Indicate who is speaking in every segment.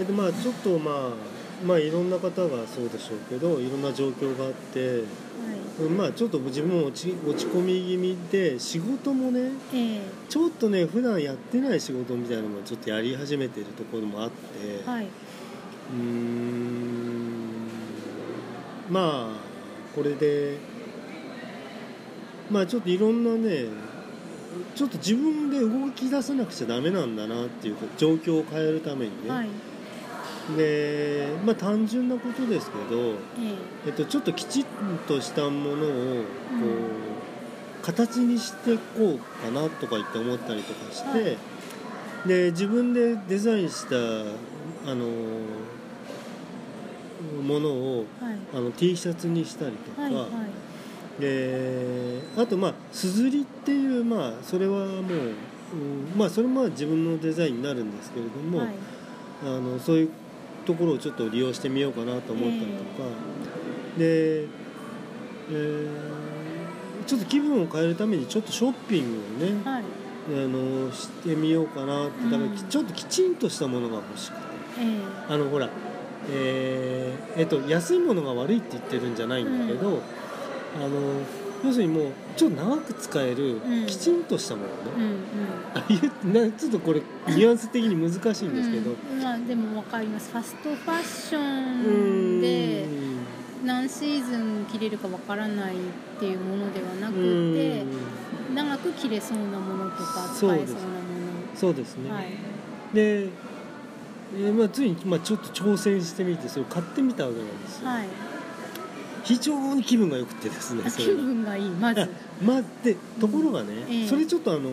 Speaker 1: えっとまあちょっとまあまあいろんな方がそうでしょうけどいろんな状況があって
Speaker 2: はい。
Speaker 1: うんまあちょっと自分も落ち落ち込み気味で仕事もね
Speaker 2: え
Speaker 1: ちょっとね普段やってない仕事みたいなのもちょっとやり始めてるところもあって、
Speaker 2: えはい。う
Speaker 1: ーんまあこれでまあちょっといろんなねちょっと自分で動き出さなくちゃダメなんだなっていうか状況を変えるためにね、
Speaker 2: はい
Speaker 1: でまあ単純なことですけど、
Speaker 2: え
Speaker 1: え。っと、ちょっときちっとしたものをこう、形にしていこうかなとか言って思ったりとかして、
Speaker 2: はい。
Speaker 1: で自分でデザインしたあのものを
Speaker 2: えはい。
Speaker 1: あの T シャツにしたりとか、
Speaker 2: はいはい。
Speaker 1: であとまあすずりっていうまあそれはもう、うんまあそれもまあ自分のデザインになるんですけれども、
Speaker 2: はい。
Speaker 1: あのそういうところをちょっと利用してみようかなと思ったりとか、で、えーちょっと気分を変えるためにちょっとショッピングをね、
Speaker 2: はい。
Speaker 1: あのしてみようかなってだから
Speaker 2: うん。
Speaker 1: ちょっときちんとしたものが欲しくて。
Speaker 2: え
Speaker 1: あのほらえーえっと安いものが悪いって言ってるんじゃないんだけど、あの要するにもうちょっと長く使える
Speaker 2: うん。
Speaker 1: きちんとしたものね、
Speaker 2: えう
Speaker 1: ちょっとこれニュアンス的に難しいんですけど、
Speaker 2: うん。まあでも分かります。ファストファッショ
Speaker 1: う
Speaker 2: ンで
Speaker 1: ん。
Speaker 2: 何シーズン着れるかわからないっていうものではなく
Speaker 1: うん。
Speaker 2: て長く着れそうなものとか使えそうなも
Speaker 1: そうです。ね、
Speaker 2: のはい。
Speaker 1: で、えーまあ、ついに、まあ、ちょっと挑戦してみてそれを買ってみたわけなんですよ、
Speaker 2: はい
Speaker 1: 非常に気分が良くてですねそ
Speaker 2: 気分がいいまず。
Speaker 1: あまあでところがね、
Speaker 2: ええ。
Speaker 1: それちょっとあの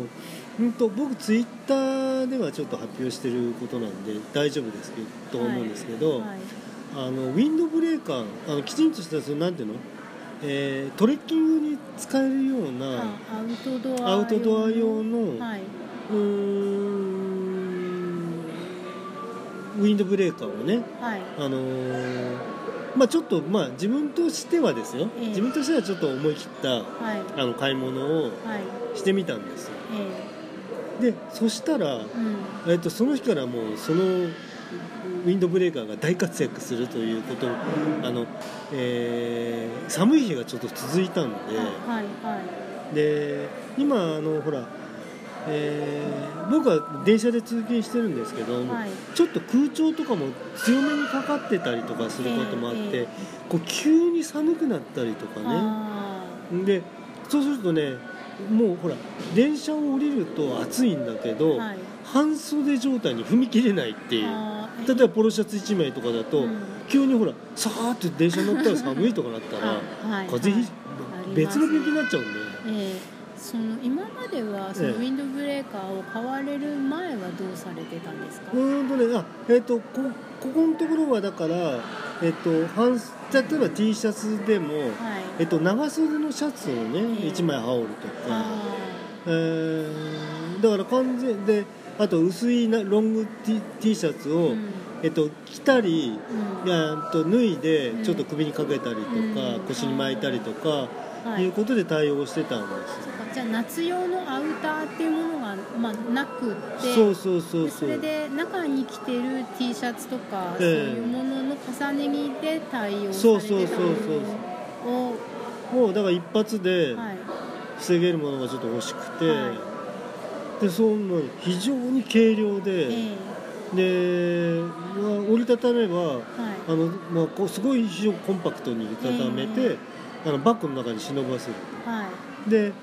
Speaker 1: うんと僕ツイッターではちょっと発表してることなんで大丈夫ですけどと思うんですけど、
Speaker 2: はい
Speaker 1: あのウィンドブレーカーあのきちんとしたそのなんていうの、えートレッキングに使えるよう
Speaker 2: あ
Speaker 1: な
Speaker 2: アウトドア
Speaker 1: アウトドア用の、
Speaker 2: はい。う
Speaker 1: ーんウィンドブレーカーをね
Speaker 2: はい。
Speaker 1: あのーまあちょっとまあ自分としてはですよ、
Speaker 2: ええ。
Speaker 1: 自分としてはちょっと思い切った
Speaker 2: はい。
Speaker 1: あの買い物を
Speaker 2: はい
Speaker 1: してみたんですよ。
Speaker 2: え
Speaker 1: でそしたら、
Speaker 2: えうん。
Speaker 1: えっと、その日からもうそのウィンドブレーカーが大活躍するということあの、えー寒い日がちょっと続いたんで。
Speaker 2: あはいはい。
Speaker 1: で今あのほら、えー僕は電車で通勤してるんですけど、
Speaker 2: はい。
Speaker 1: ちょっと空調とかも強めにかかってたりとかすることもあって、
Speaker 2: えええ
Speaker 1: こう急に寒くなったりとかね。
Speaker 2: あ
Speaker 1: でそうするとねもうほら電車を降りると暑いんだけど、
Speaker 2: ーはい。
Speaker 1: 半袖状態に踏み切れないっていう。
Speaker 2: あー
Speaker 1: 例えばポロシャツ1枚とかだと、
Speaker 2: うん。
Speaker 1: 急にほらさーって電車に乗ったら寒いとかなったら
Speaker 2: あはい。
Speaker 1: 風邪ひ
Speaker 2: はい。
Speaker 1: 別の病気になっちゃうんで。
Speaker 2: ええその今まではその
Speaker 1: ええ
Speaker 2: ウィンドブレーカーを買われる前はどうされてたんですか、
Speaker 1: うーんとねあえっ、とこここのところはだからえっ、と半例えば T シャツでも、
Speaker 2: はい。
Speaker 1: えっと長袖のシャツをね、
Speaker 2: ええ。
Speaker 1: 1枚羽織るとか、
Speaker 2: あ
Speaker 1: えーだから完全であと薄いなロング T, T シャツを、
Speaker 2: ーうん。
Speaker 1: えっと、着たり
Speaker 2: うん。
Speaker 1: と脱いで
Speaker 2: うん。
Speaker 1: ちょっと首にかけたりとか、
Speaker 2: うん。
Speaker 1: 腰に巻いたりとか、
Speaker 2: はい。
Speaker 1: い。うことで対応してたんです
Speaker 2: じゃあ夏用のアウターっていうものが、まあ、なくって
Speaker 1: そうそうそう
Speaker 2: で
Speaker 1: そ
Speaker 2: れで中に着てる T シャツとか、
Speaker 1: ええ
Speaker 2: そういうものの重ね着で対応さ
Speaker 1: そう
Speaker 2: れてた
Speaker 1: そうそう
Speaker 2: ものを
Speaker 1: もうだから一発で
Speaker 2: はい。
Speaker 1: 防げるものがちょっと欲しくて、
Speaker 2: は
Speaker 1: でその非常に軽量で、
Speaker 2: え
Speaker 1: で、まあ折りたためば
Speaker 2: えはい。
Speaker 1: あの、まあ、こうすごい非常にコンパクトに折りたためて、あのバッグの中に忍ばせる。
Speaker 2: はい。
Speaker 1: で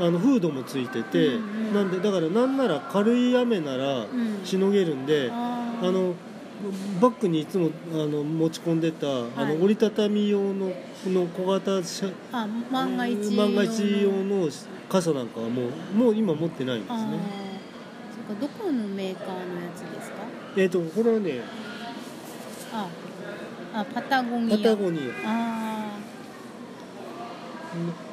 Speaker 1: あのフードもついてて、
Speaker 2: うんうん。
Speaker 1: なんでだからなんなら軽い雨なら
Speaker 2: うん。
Speaker 1: しのげるんで、
Speaker 2: あー。
Speaker 1: あのバッグにいつもあの持ち込んでた、あ
Speaker 2: はい。
Speaker 1: の折りたたみ用のこの小型車
Speaker 2: あ万が一
Speaker 1: 万が一用
Speaker 2: の
Speaker 1: の傘なんかはもうもう今持ってないんです
Speaker 2: あ
Speaker 1: ね
Speaker 2: ー。そっかどこのメーカーのやつですか？
Speaker 1: えっ、とこれはね
Speaker 2: ああパタゴニア。
Speaker 1: パタゴニア。
Speaker 2: あ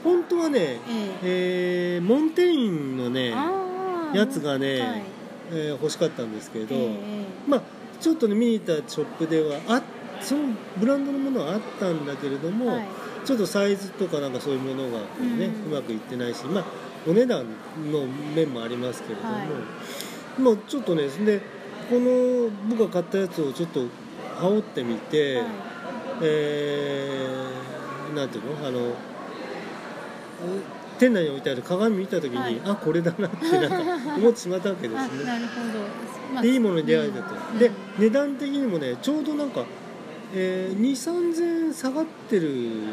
Speaker 1: 本当はね、
Speaker 2: ーええ。
Speaker 1: えーモンテインのね、
Speaker 2: あー
Speaker 1: やつがね
Speaker 2: はい。
Speaker 1: えー欲しかったんですけど、
Speaker 2: ええ
Speaker 1: まあちょっとね見に行ったショップではあそのブランドのものはあったんだけれども、
Speaker 2: はい。
Speaker 1: ちょっとサイズとかなんかそういうものがこうね、う
Speaker 2: うん
Speaker 1: まくいってないしまあお値段の面もありますけれども、
Speaker 2: はい。
Speaker 1: もうちょっとねでこの僕が買ったやつをちょっと羽織ってみて、
Speaker 2: はい。
Speaker 1: えーなんていうの？あの店内に置いてある鏡見た時に、
Speaker 2: はい。
Speaker 1: あこれだなってなんか思ってしまったわけです
Speaker 2: あ
Speaker 1: ね
Speaker 2: なるほど、まあ
Speaker 1: でいいものに出会えたと、
Speaker 2: うん。
Speaker 1: で
Speaker 2: うん
Speaker 1: 値段的にもねちょうどなんか、えー、2 3 0 0円下がってる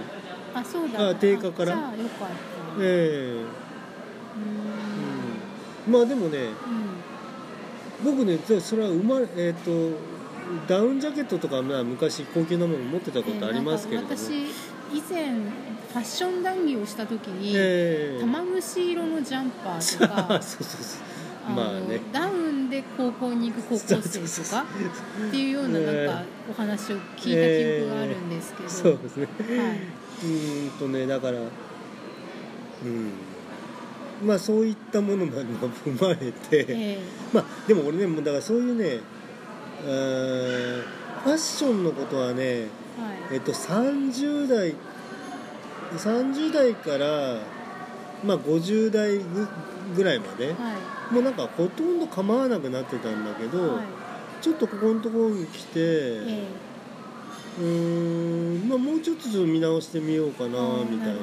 Speaker 2: あそうだ。
Speaker 1: あ定価から。
Speaker 2: あじゃあよかった。
Speaker 1: え
Speaker 2: う
Speaker 1: ーうん。まあでもね
Speaker 2: んうん。
Speaker 1: 僕ねそれは生まれえっ、とダウンジャケットとかまあ昔高級なもの持ってたことありますけれども、
Speaker 2: なんか私以前ファッション談義をした時に、
Speaker 1: ええ。
Speaker 2: 玉虫色のジャンパーと
Speaker 1: あ
Speaker 2: か
Speaker 1: そうそうそう
Speaker 2: あの
Speaker 1: まあね。
Speaker 2: ダウンで高校に行く高校生とかっていうようななんかお話を聞いた記憶があるんですけど、
Speaker 1: そうですね。
Speaker 2: は
Speaker 1: うーんとねだからうん。まあそういったものも踏まれて、
Speaker 2: い、え。
Speaker 1: まあでも俺ねもうだからそういうねファッションのことはね
Speaker 2: えはい。
Speaker 1: えっと30代30代からまあ50代ぐぐらいまで
Speaker 2: はい。
Speaker 1: もうなんかほとんど構わなくなってたんだけど、
Speaker 2: はい。
Speaker 1: ちょっとここのところに来て、
Speaker 2: え
Speaker 1: うーんまあもうちょっと見直してみようかなみたいな。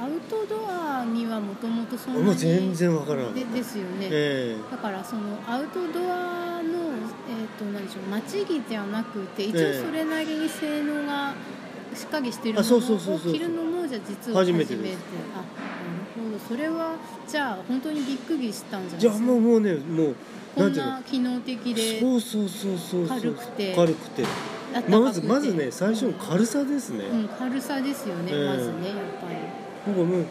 Speaker 2: アウトドアにはもともとそんなに
Speaker 1: 全然わからなかった
Speaker 2: でですよね、
Speaker 1: え
Speaker 2: だからそのアウトドアの、えー、となんでしょう待ち着ではなくて一応
Speaker 1: ええ。
Speaker 2: それなりに性能がしっかりしてるも
Speaker 1: あそう
Speaker 2: の
Speaker 1: そうそうそう。
Speaker 2: を着るのもじゃあ実は
Speaker 1: 初め
Speaker 2: 初めて。あなるほど。それはじゃあ本当にびっくりしたんじゃない
Speaker 1: じゃあ
Speaker 2: ですか？
Speaker 1: もうもうねもう
Speaker 2: こ
Speaker 1: なん
Speaker 2: な機能的で
Speaker 1: そうそうそうそう
Speaker 2: 軽くて。
Speaker 1: 軽くて。まずまずね最初の軽さですね、
Speaker 2: うん、軽さですよね、
Speaker 1: ええ。
Speaker 2: まずねやっぱり。
Speaker 1: 僕はもう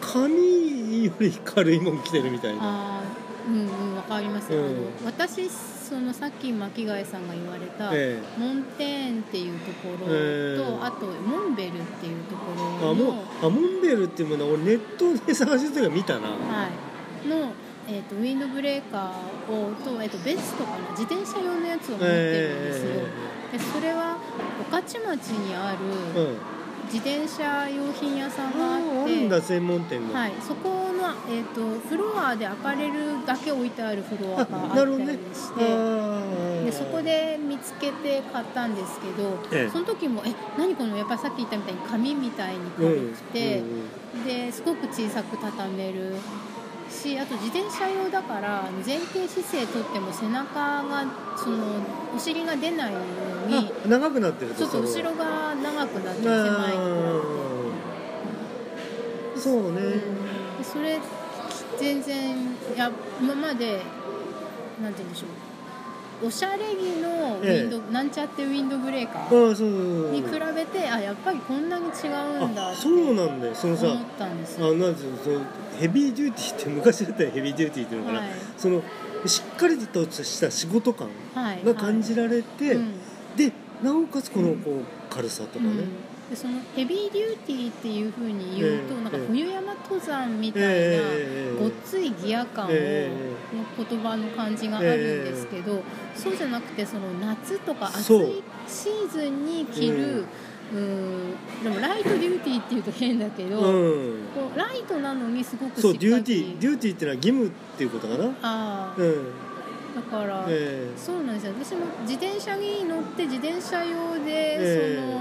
Speaker 1: 紙より軽いもん着てるみたいな。
Speaker 2: ああうんうんわかります、
Speaker 1: うん。
Speaker 2: あの私そのさっき巻貝さんが言われた、
Speaker 1: え
Speaker 2: モンテーンっていうところと、
Speaker 1: ええ。
Speaker 2: あとモンベルっていうところの
Speaker 1: あもうあモンベルっていうものは俺ネットで探してたから見たな。
Speaker 2: はい、の、えー、とウィンドブレーカーをと,、えー、とベストかな自転車用のやつを持ってるんですよ、でそれは御徒町にあ
Speaker 1: ええ
Speaker 2: る自転車用品屋さんがあ
Speaker 1: あああ
Speaker 2: って
Speaker 1: るんだ専門店が、
Speaker 2: はい、そこの、えー、とフロアでアパレルだけ置いてあるフロアがあったりして、
Speaker 1: ああ
Speaker 2: でそこで見つけて買ったんですけど、
Speaker 1: ええ。
Speaker 2: その時もえ何このやっぱりさっき言ったみたいに紙みたいに
Speaker 1: うん
Speaker 2: 軽くて、
Speaker 1: うんうん。
Speaker 2: ですごく小さく畳めるしあと自転車用だから前傾姿勢とっても背中がそのお尻が出ないように
Speaker 1: あ長くなってる
Speaker 2: ちょっと後ろが長くなって狭い
Speaker 1: そうね、
Speaker 2: でそれ全然いや今までなんて言うんでしょうおしゃれ着のウィンド、なんちゃってウィンドブレーカ
Speaker 1: あ
Speaker 2: ー
Speaker 1: あそうそうそう。
Speaker 2: に比べてあやっぱりこんなに違うんだ
Speaker 1: そうなんだよ。そのさ
Speaker 2: 思ったんですよ。
Speaker 1: あなんそのヘビーデューティーって昔だったらヘビーデューティーっていうのかな、
Speaker 2: はい。
Speaker 1: そのしっかりとした仕事感
Speaker 2: はい。
Speaker 1: が感じられて、
Speaker 2: うん。
Speaker 1: でなおかつこのこう軽さとかね、
Speaker 2: うんでそのヘビーデューティーっていうふうに言うと、
Speaker 1: ええ
Speaker 2: なんか冬山登山みたいな、
Speaker 1: ええ
Speaker 2: ごっついギア感を、
Speaker 1: え
Speaker 2: の言葉の感じがあるんですけど、そうじゃなくてその夏とか暑いシーズンに着る、うん、でも light duty っていうと変だけど、
Speaker 1: うん。
Speaker 2: こうライトなのにすごくしっかり。
Speaker 1: そう duty duty っていうのは義務っていうことかな？
Speaker 2: ああ。
Speaker 1: うん。
Speaker 2: だから、
Speaker 1: え
Speaker 2: そうなんですよ。私も自転車に乗って自転車用で、
Speaker 1: え
Speaker 2: その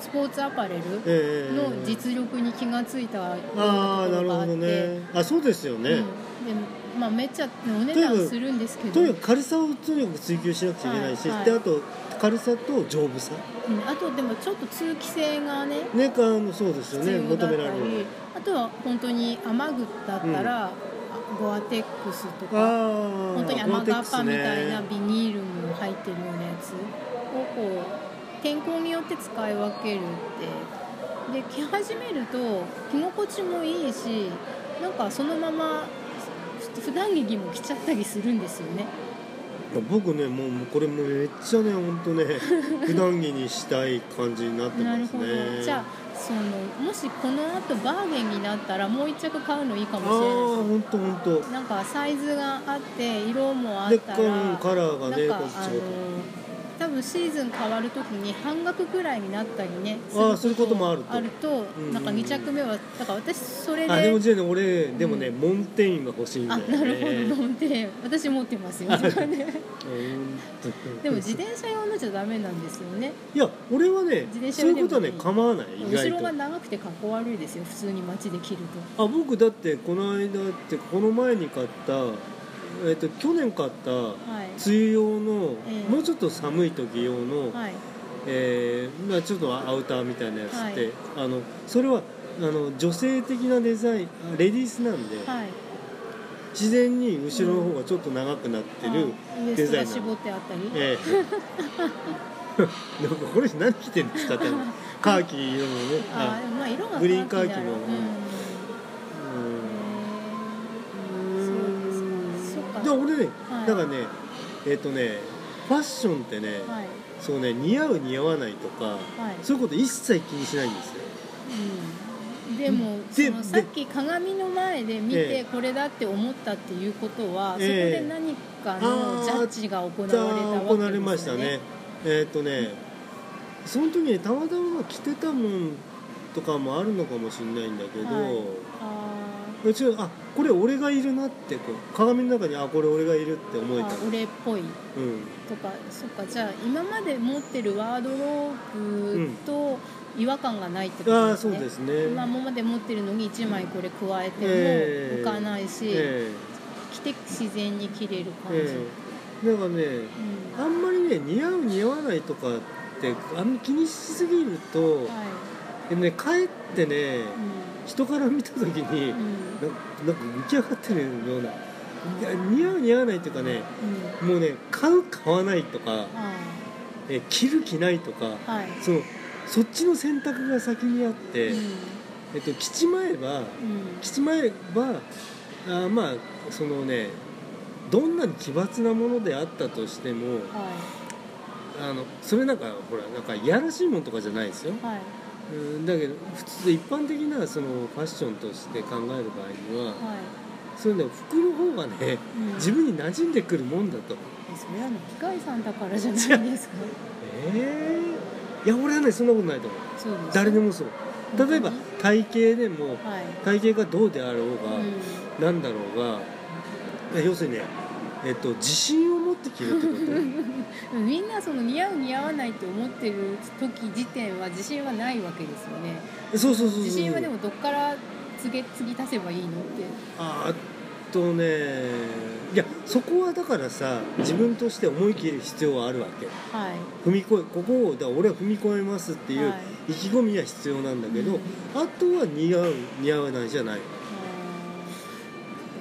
Speaker 2: スポーツアパレル
Speaker 1: ええ
Speaker 2: の実力に気がついたようなとこ
Speaker 1: ああなるほ
Speaker 2: ろがあっ
Speaker 1: ね。あそうですよね、
Speaker 2: うん。でまあ、めっちゃお値段するんですけど。
Speaker 1: とにかく軽さをとにかく追求しなくちゃいけないし、
Speaker 2: はいはい。
Speaker 1: であと軽さと丈夫さ。
Speaker 2: うん。あとでもちょっと通気性がね
Speaker 1: ねかあのそうですよ
Speaker 2: 必
Speaker 1: ね求められる。
Speaker 2: あとは本当に雨具だったら、あゴアテックスとか本当に雨がっぱみたいな
Speaker 1: ゴ
Speaker 2: ビニールも入ってるようなやつをこう天候によって使い分けるって。で着始めると着心地もいいしなんかそのまま普段着も着ちゃったりするんですよね。
Speaker 1: 僕ねもうこれもめっちゃね本当ね 普段着にしたい感じになってます
Speaker 2: なるほど。
Speaker 1: ね
Speaker 2: じゃあそのもしこの後バーゲンになったらもう一着買うのいいか
Speaker 1: ああ
Speaker 2: もしれないです
Speaker 1: 本当本当
Speaker 2: なんかサイズがあって色もあっ
Speaker 1: で
Speaker 2: たら
Speaker 1: カラーがね
Speaker 2: なんかあ
Speaker 1: こっちも。
Speaker 2: の多分シーズン変わる時に半額ぐらいになったりね
Speaker 1: あーそういうこともあると。
Speaker 2: あると
Speaker 1: うん。
Speaker 2: なんか2着目はだから私それで
Speaker 1: あでもじゃあね俺でもね、
Speaker 2: うん。
Speaker 1: モンテインが欲しいんだ
Speaker 2: あ
Speaker 1: よね。
Speaker 2: なるほど飲んで私持ってます よでも自転車用のじゃダメなんですよね。
Speaker 1: いや俺はね
Speaker 2: 自転車
Speaker 1: そういうことはね構わない意
Speaker 2: 後ろが長くてかっこ悪いですよ普通に街で着ると。
Speaker 1: あ僕だってこの間ってこの前に買った、えっと去年買った
Speaker 2: はい。
Speaker 1: 梅雨用の、
Speaker 2: ええ。
Speaker 1: もうちょっと寒い時用の、
Speaker 2: はい。
Speaker 1: えーまあ、ちょっとアウターみたいなやつって、
Speaker 2: はい。
Speaker 1: あのそれはあの女性的なデザインあレディースなんで、
Speaker 2: はい。
Speaker 1: 自然に後ろの方がちょっと長くなってる、
Speaker 2: あウエストが絞ってあったり。
Speaker 1: ええ。なんかこれ何着てるんですかってカーキ色のね。
Speaker 2: あまあ色が
Speaker 1: グリーンカーキの。うん
Speaker 2: そうで
Speaker 1: 俺ね、
Speaker 2: はい。
Speaker 1: だからねえっ、とねファッションってね、
Speaker 2: うんはい。
Speaker 1: そうね似合う似合わないとか、
Speaker 2: はい。
Speaker 1: そういうこと一切気にしないんですよ。
Speaker 2: うん。でも
Speaker 1: で
Speaker 2: そのさっき鏡の前で見
Speaker 1: え
Speaker 2: て
Speaker 1: え
Speaker 2: これだって思ったっていうことは、
Speaker 1: ええ。
Speaker 2: そこで何かのジャッジが行われたわけですよね。
Speaker 1: 行われましたね。えっ、とねその時にたまたま着てたもんとかもあるのかもしれないんだけど、
Speaker 2: はい。あ
Speaker 1: うちはあこれ俺がいるなってこう鏡の中にあこれ俺がいるって思
Speaker 2: ー
Speaker 1: えた。
Speaker 2: あ俺っぽい。
Speaker 1: うん。
Speaker 2: とかそっかじゃあ今まで持ってるワードローブと違和感がないってこと
Speaker 1: ああ
Speaker 2: ですね、
Speaker 1: そうですね。
Speaker 2: 今まで持ってるのに1枚これ加えて
Speaker 1: ええ。
Speaker 2: も浮かないし、
Speaker 1: え
Speaker 2: 着て自然に着れる感じ、
Speaker 1: ええ。えだからね
Speaker 2: うん。
Speaker 1: あんまりね似合う似合わないとかってあんま気にしすぎると、
Speaker 2: はい。
Speaker 1: でねかえってね人から見た時に、
Speaker 2: うんうん
Speaker 1: ななんか浮き上がってるような。いや似合う似合わないっていうかね
Speaker 2: うん。
Speaker 1: もうね買う買わないとか
Speaker 2: あ
Speaker 1: え着る着ないとか
Speaker 2: あはい。
Speaker 1: そのそっちの選択が先にあって、
Speaker 2: うん。
Speaker 1: えっと、着ちまえば
Speaker 2: うん。
Speaker 1: 着ちまえばあまあそのねどんなに奇抜なものであったとしても
Speaker 2: は
Speaker 1: あのそれなんかほらなんかいやらしいものとかじゃないですよ。
Speaker 2: いはい
Speaker 1: うんだけど普通一般的なそのファッションとして考える場合には
Speaker 2: はい。
Speaker 1: そういうの服の方がね
Speaker 2: うん。
Speaker 1: 自分に馴染んでくるもんだと。
Speaker 2: えそれはね機械さんだからじゃないですか？
Speaker 1: ええいや俺はねそんなことないと思う。誰でもそう。例えば
Speaker 2: 本
Speaker 1: 体型でも
Speaker 2: はい。
Speaker 1: 体型がどうであろうが、
Speaker 2: う
Speaker 1: なんだろうが要するにね、えっと、自信を持って着るってこ
Speaker 2: ん、みんなその似合う似合わないって思ってる時時点は自信はないわけですよね。
Speaker 1: とそうそうそうそう
Speaker 2: 自信はでもどっから次げ次足せばいいのって。
Speaker 1: ああとねいやそこはだからさ自分として思い切る必要はあるわけ。
Speaker 2: はい。
Speaker 1: 踏み越えここをだ俺は踏み越えますっていう
Speaker 2: はい。
Speaker 1: 意気込みは必要なんだけど、
Speaker 2: うん。
Speaker 1: あとは似合う似合わないじゃない。
Speaker 2: あー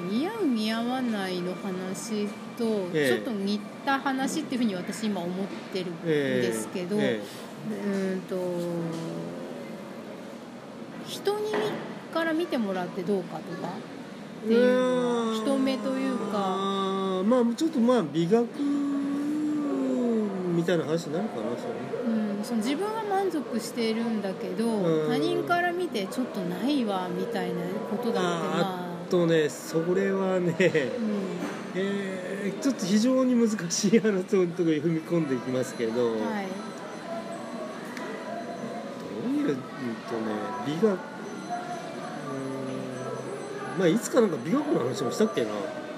Speaker 2: 似合う似合わないの話と
Speaker 1: ええ。
Speaker 2: ちょっと似た話っていうふうに私今思ってるん
Speaker 1: ええ
Speaker 2: ですけど、
Speaker 1: え
Speaker 2: うーんと人にから見てもらってどうかとかっていう人目というか。
Speaker 1: まあちょっとまあ美学みたいな話になるかなそれ。ね
Speaker 2: うん、その自分は満足してるんだけど
Speaker 1: うん。
Speaker 2: 他人から見てちょっとないわみたいなことだってまあ
Speaker 1: あとねそれはね、
Speaker 2: うん。
Speaker 1: えーちょっと非常に難しい話のところに踏み込んでいきますけど、
Speaker 2: はい。
Speaker 1: どういううんとね美学うーんまあいつかなんか美学の話もしたっけな？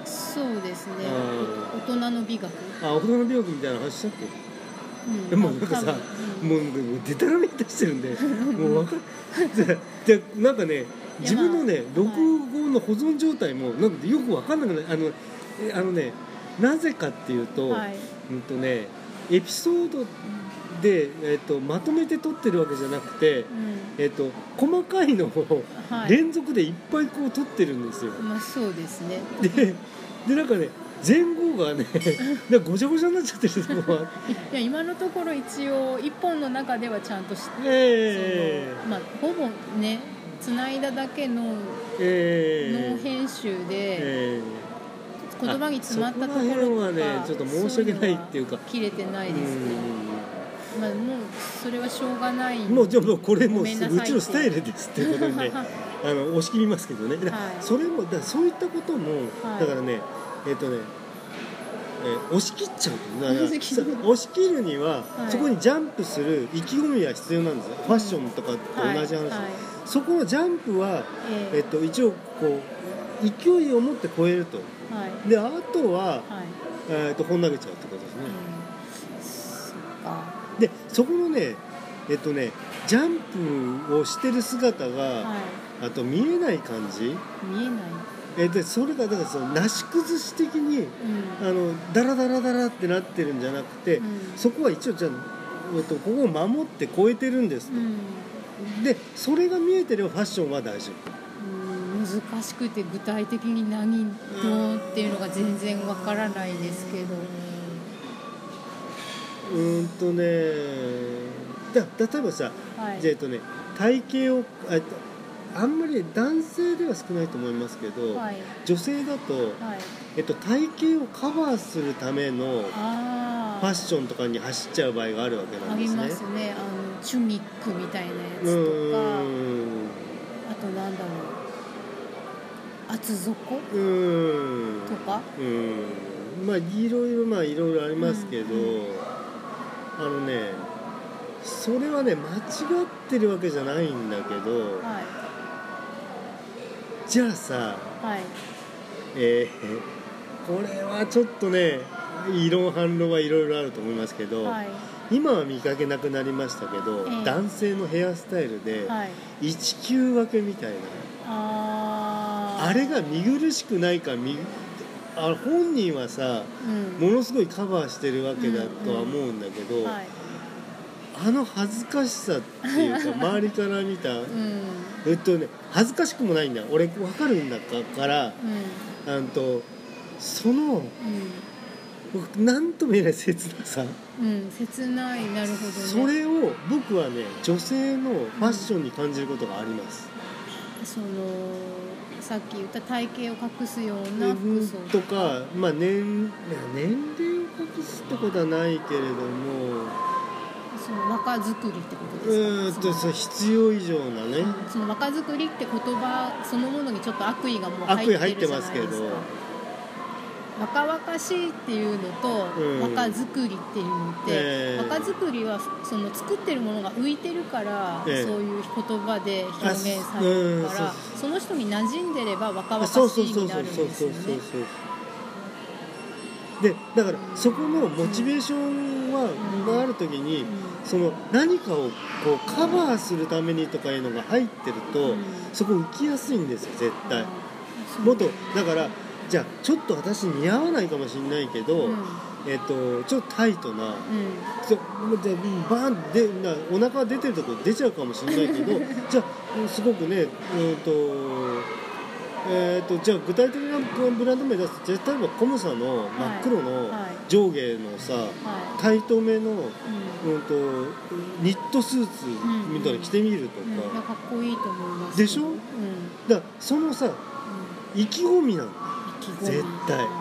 Speaker 2: そうですね。
Speaker 1: あ
Speaker 2: 大人の美学、
Speaker 1: あ大人の美学みたいな話したっけ？
Speaker 2: うん。
Speaker 1: でもなんかさ
Speaker 2: うん。
Speaker 1: もうもうデタラメ出してるんでもうわかんででなんかね自分のね録音の保存状態もなんかよくわかんなくない？あのえあのねなぜかっていうと、
Speaker 2: はい。
Speaker 1: うんとねエピソードで、えっとまとめて撮ってるわけじゃなくて、
Speaker 2: う
Speaker 1: えっと細かいのを
Speaker 2: んはい。
Speaker 1: 連続でいっぱいこう撮ってるんですよ。
Speaker 2: まあそうですね。
Speaker 1: ででなんかね前後がね ごちゃごちゃになっちゃってるとこがあって。
Speaker 2: いや今のところ一応一本の中ではちゃんとして、
Speaker 1: え。
Speaker 2: そのまあほぼねつないだだけの
Speaker 1: ええ。
Speaker 2: ノー編集で
Speaker 1: え
Speaker 2: 言葉に詰まったところとか
Speaker 1: ねちょっと申し訳ないっていうか。
Speaker 2: 切れてないですね。まあもうそれはしょうがない。
Speaker 1: うんもうじゃあもうこれもううちのスタイルですっていうことにね あの押し切りますけどね、だ
Speaker 2: はい。
Speaker 1: それもだそういったことも、
Speaker 2: はい。
Speaker 1: だからねえっ、とねえー押し切っちゃう
Speaker 2: 押し切る。
Speaker 1: には、
Speaker 2: はい。
Speaker 1: そこにジャンプする意気込みは必要なんですよ。ファッションとかと同じ話、
Speaker 2: はい。はい
Speaker 1: そこのジャンプは、
Speaker 2: え
Speaker 1: え。っと、一応こう勢いを持って超えると。
Speaker 2: はい。
Speaker 1: であとは、
Speaker 2: はい。
Speaker 1: えー、と本投げちゃうってことですね、
Speaker 2: うん
Speaker 1: でそこのねえっとねジャンプをしてる姿が、
Speaker 2: は
Speaker 1: あと見えない感じ。
Speaker 2: い見えない。
Speaker 1: えでそれがだからそのなし崩し的に
Speaker 2: うん。
Speaker 1: あのダラダラダラってなってるんじゃなくて、
Speaker 2: うん。
Speaker 1: そこは一応じゃあ、えっと、ここを守って超えてるんですと、
Speaker 2: うん
Speaker 1: でそれが見えてればファッションは大丈
Speaker 2: うん難しくて具体的に何のっていうのが全然わからないですけど。
Speaker 1: 夫うーんとねだ例えばさ、
Speaker 2: はい。
Speaker 1: じゃあえっとね体型をあえっとあんまり男性では少ないと思いますけど、
Speaker 2: はい。
Speaker 1: 女性だと、
Speaker 2: はい。
Speaker 1: えっと、体型をカバーするための
Speaker 2: あ
Speaker 1: ファッションとかに走っちゃう場合があるわけな
Speaker 2: あり
Speaker 1: んですね。
Speaker 2: ますね。あのチュニックみたいなや
Speaker 1: う
Speaker 2: つとかあとなんだろう厚底とか？
Speaker 1: うん。まあいろいろまあいろいろありますけど、
Speaker 2: うんう
Speaker 1: あのねそれはね間違ってるわけじゃないんだけど
Speaker 2: は
Speaker 1: じゃあさ
Speaker 2: いはい。
Speaker 1: えーこれはちょっとね異論反論はいろいろあると思いますけど、
Speaker 2: はい
Speaker 1: 今は見かけなくなりましたけど、
Speaker 2: ええ。
Speaker 1: 男性のヘアスタイルで
Speaker 2: はい。
Speaker 1: 1級分けみたいな、
Speaker 2: あー。
Speaker 1: あれが見苦しくないか見あ本人はさ
Speaker 2: うん。
Speaker 1: ものすごいカバーしてるわけだとは思うんだけど、
Speaker 2: はい。
Speaker 1: あの恥ずかしさっていうか 周りから見た
Speaker 2: うん。
Speaker 1: えっとね恥ずかしくもないんだ俺分かるんだかから
Speaker 2: うん。
Speaker 1: あんとその何とも言えない切なさ
Speaker 2: うんうん切ないなるほどね。
Speaker 1: それを僕はね女性のファッションに感じることがあります、
Speaker 2: そのさっき言った体型を隠すような服装。
Speaker 1: とか、まあ、年年齢を隠すってことはないけれども。
Speaker 2: その若作りってこと
Speaker 1: う
Speaker 2: ですか？
Speaker 1: ーんとそう必要以上なね。
Speaker 2: その若作りって言葉そのものにちょっと悪意がもう
Speaker 1: 悪意入ってて
Speaker 2: 入っるじゃ
Speaker 1: ますけど
Speaker 2: ないですか若々しいっていうのと、
Speaker 1: うん。
Speaker 2: 若作りっていうのって、
Speaker 1: ええ。
Speaker 2: 若作りはその作ってるものが浮いてるから、
Speaker 1: ええ。
Speaker 2: そういう言葉で表現されるからその人に馴染んでれば若々しいになるんですよね。
Speaker 1: でだからそこのモチベーションは、がある時にその何かをこうカバーするためにとかいうのが入ってると、
Speaker 2: うん。
Speaker 1: そこ浮きやすいんですよ絶対。
Speaker 2: うん。
Speaker 1: もっとだからじゃあちょっと私似合わないかもしれないけど、
Speaker 2: うん。
Speaker 1: えっとちょっとタイトな
Speaker 2: うん。
Speaker 1: そうじゃあバーンでなお腹出てるとこ出ちゃうかもしれないけど じゃあすごくねうんとえー、とじゃあ具体的なブランド名出すじゃあ例えばコムサの真っ黒の
Speaker 2: はい。
Speaker 1: 上下のさ
Speaker 2: は
Speaker 1: タイトめの、
Speaker 2: いうん。
Speaker 1: うん、とニットスーツみたいなの着てみると
Speaker 2: うん。
Speaker 1: か、
Speaker 2: かっこいいと思います。
Speaker 1: でしょ？
Speaker 2: うん。うん
Speaker 1: だそのさ意気込みなの絶対。
Speaker 2: うん。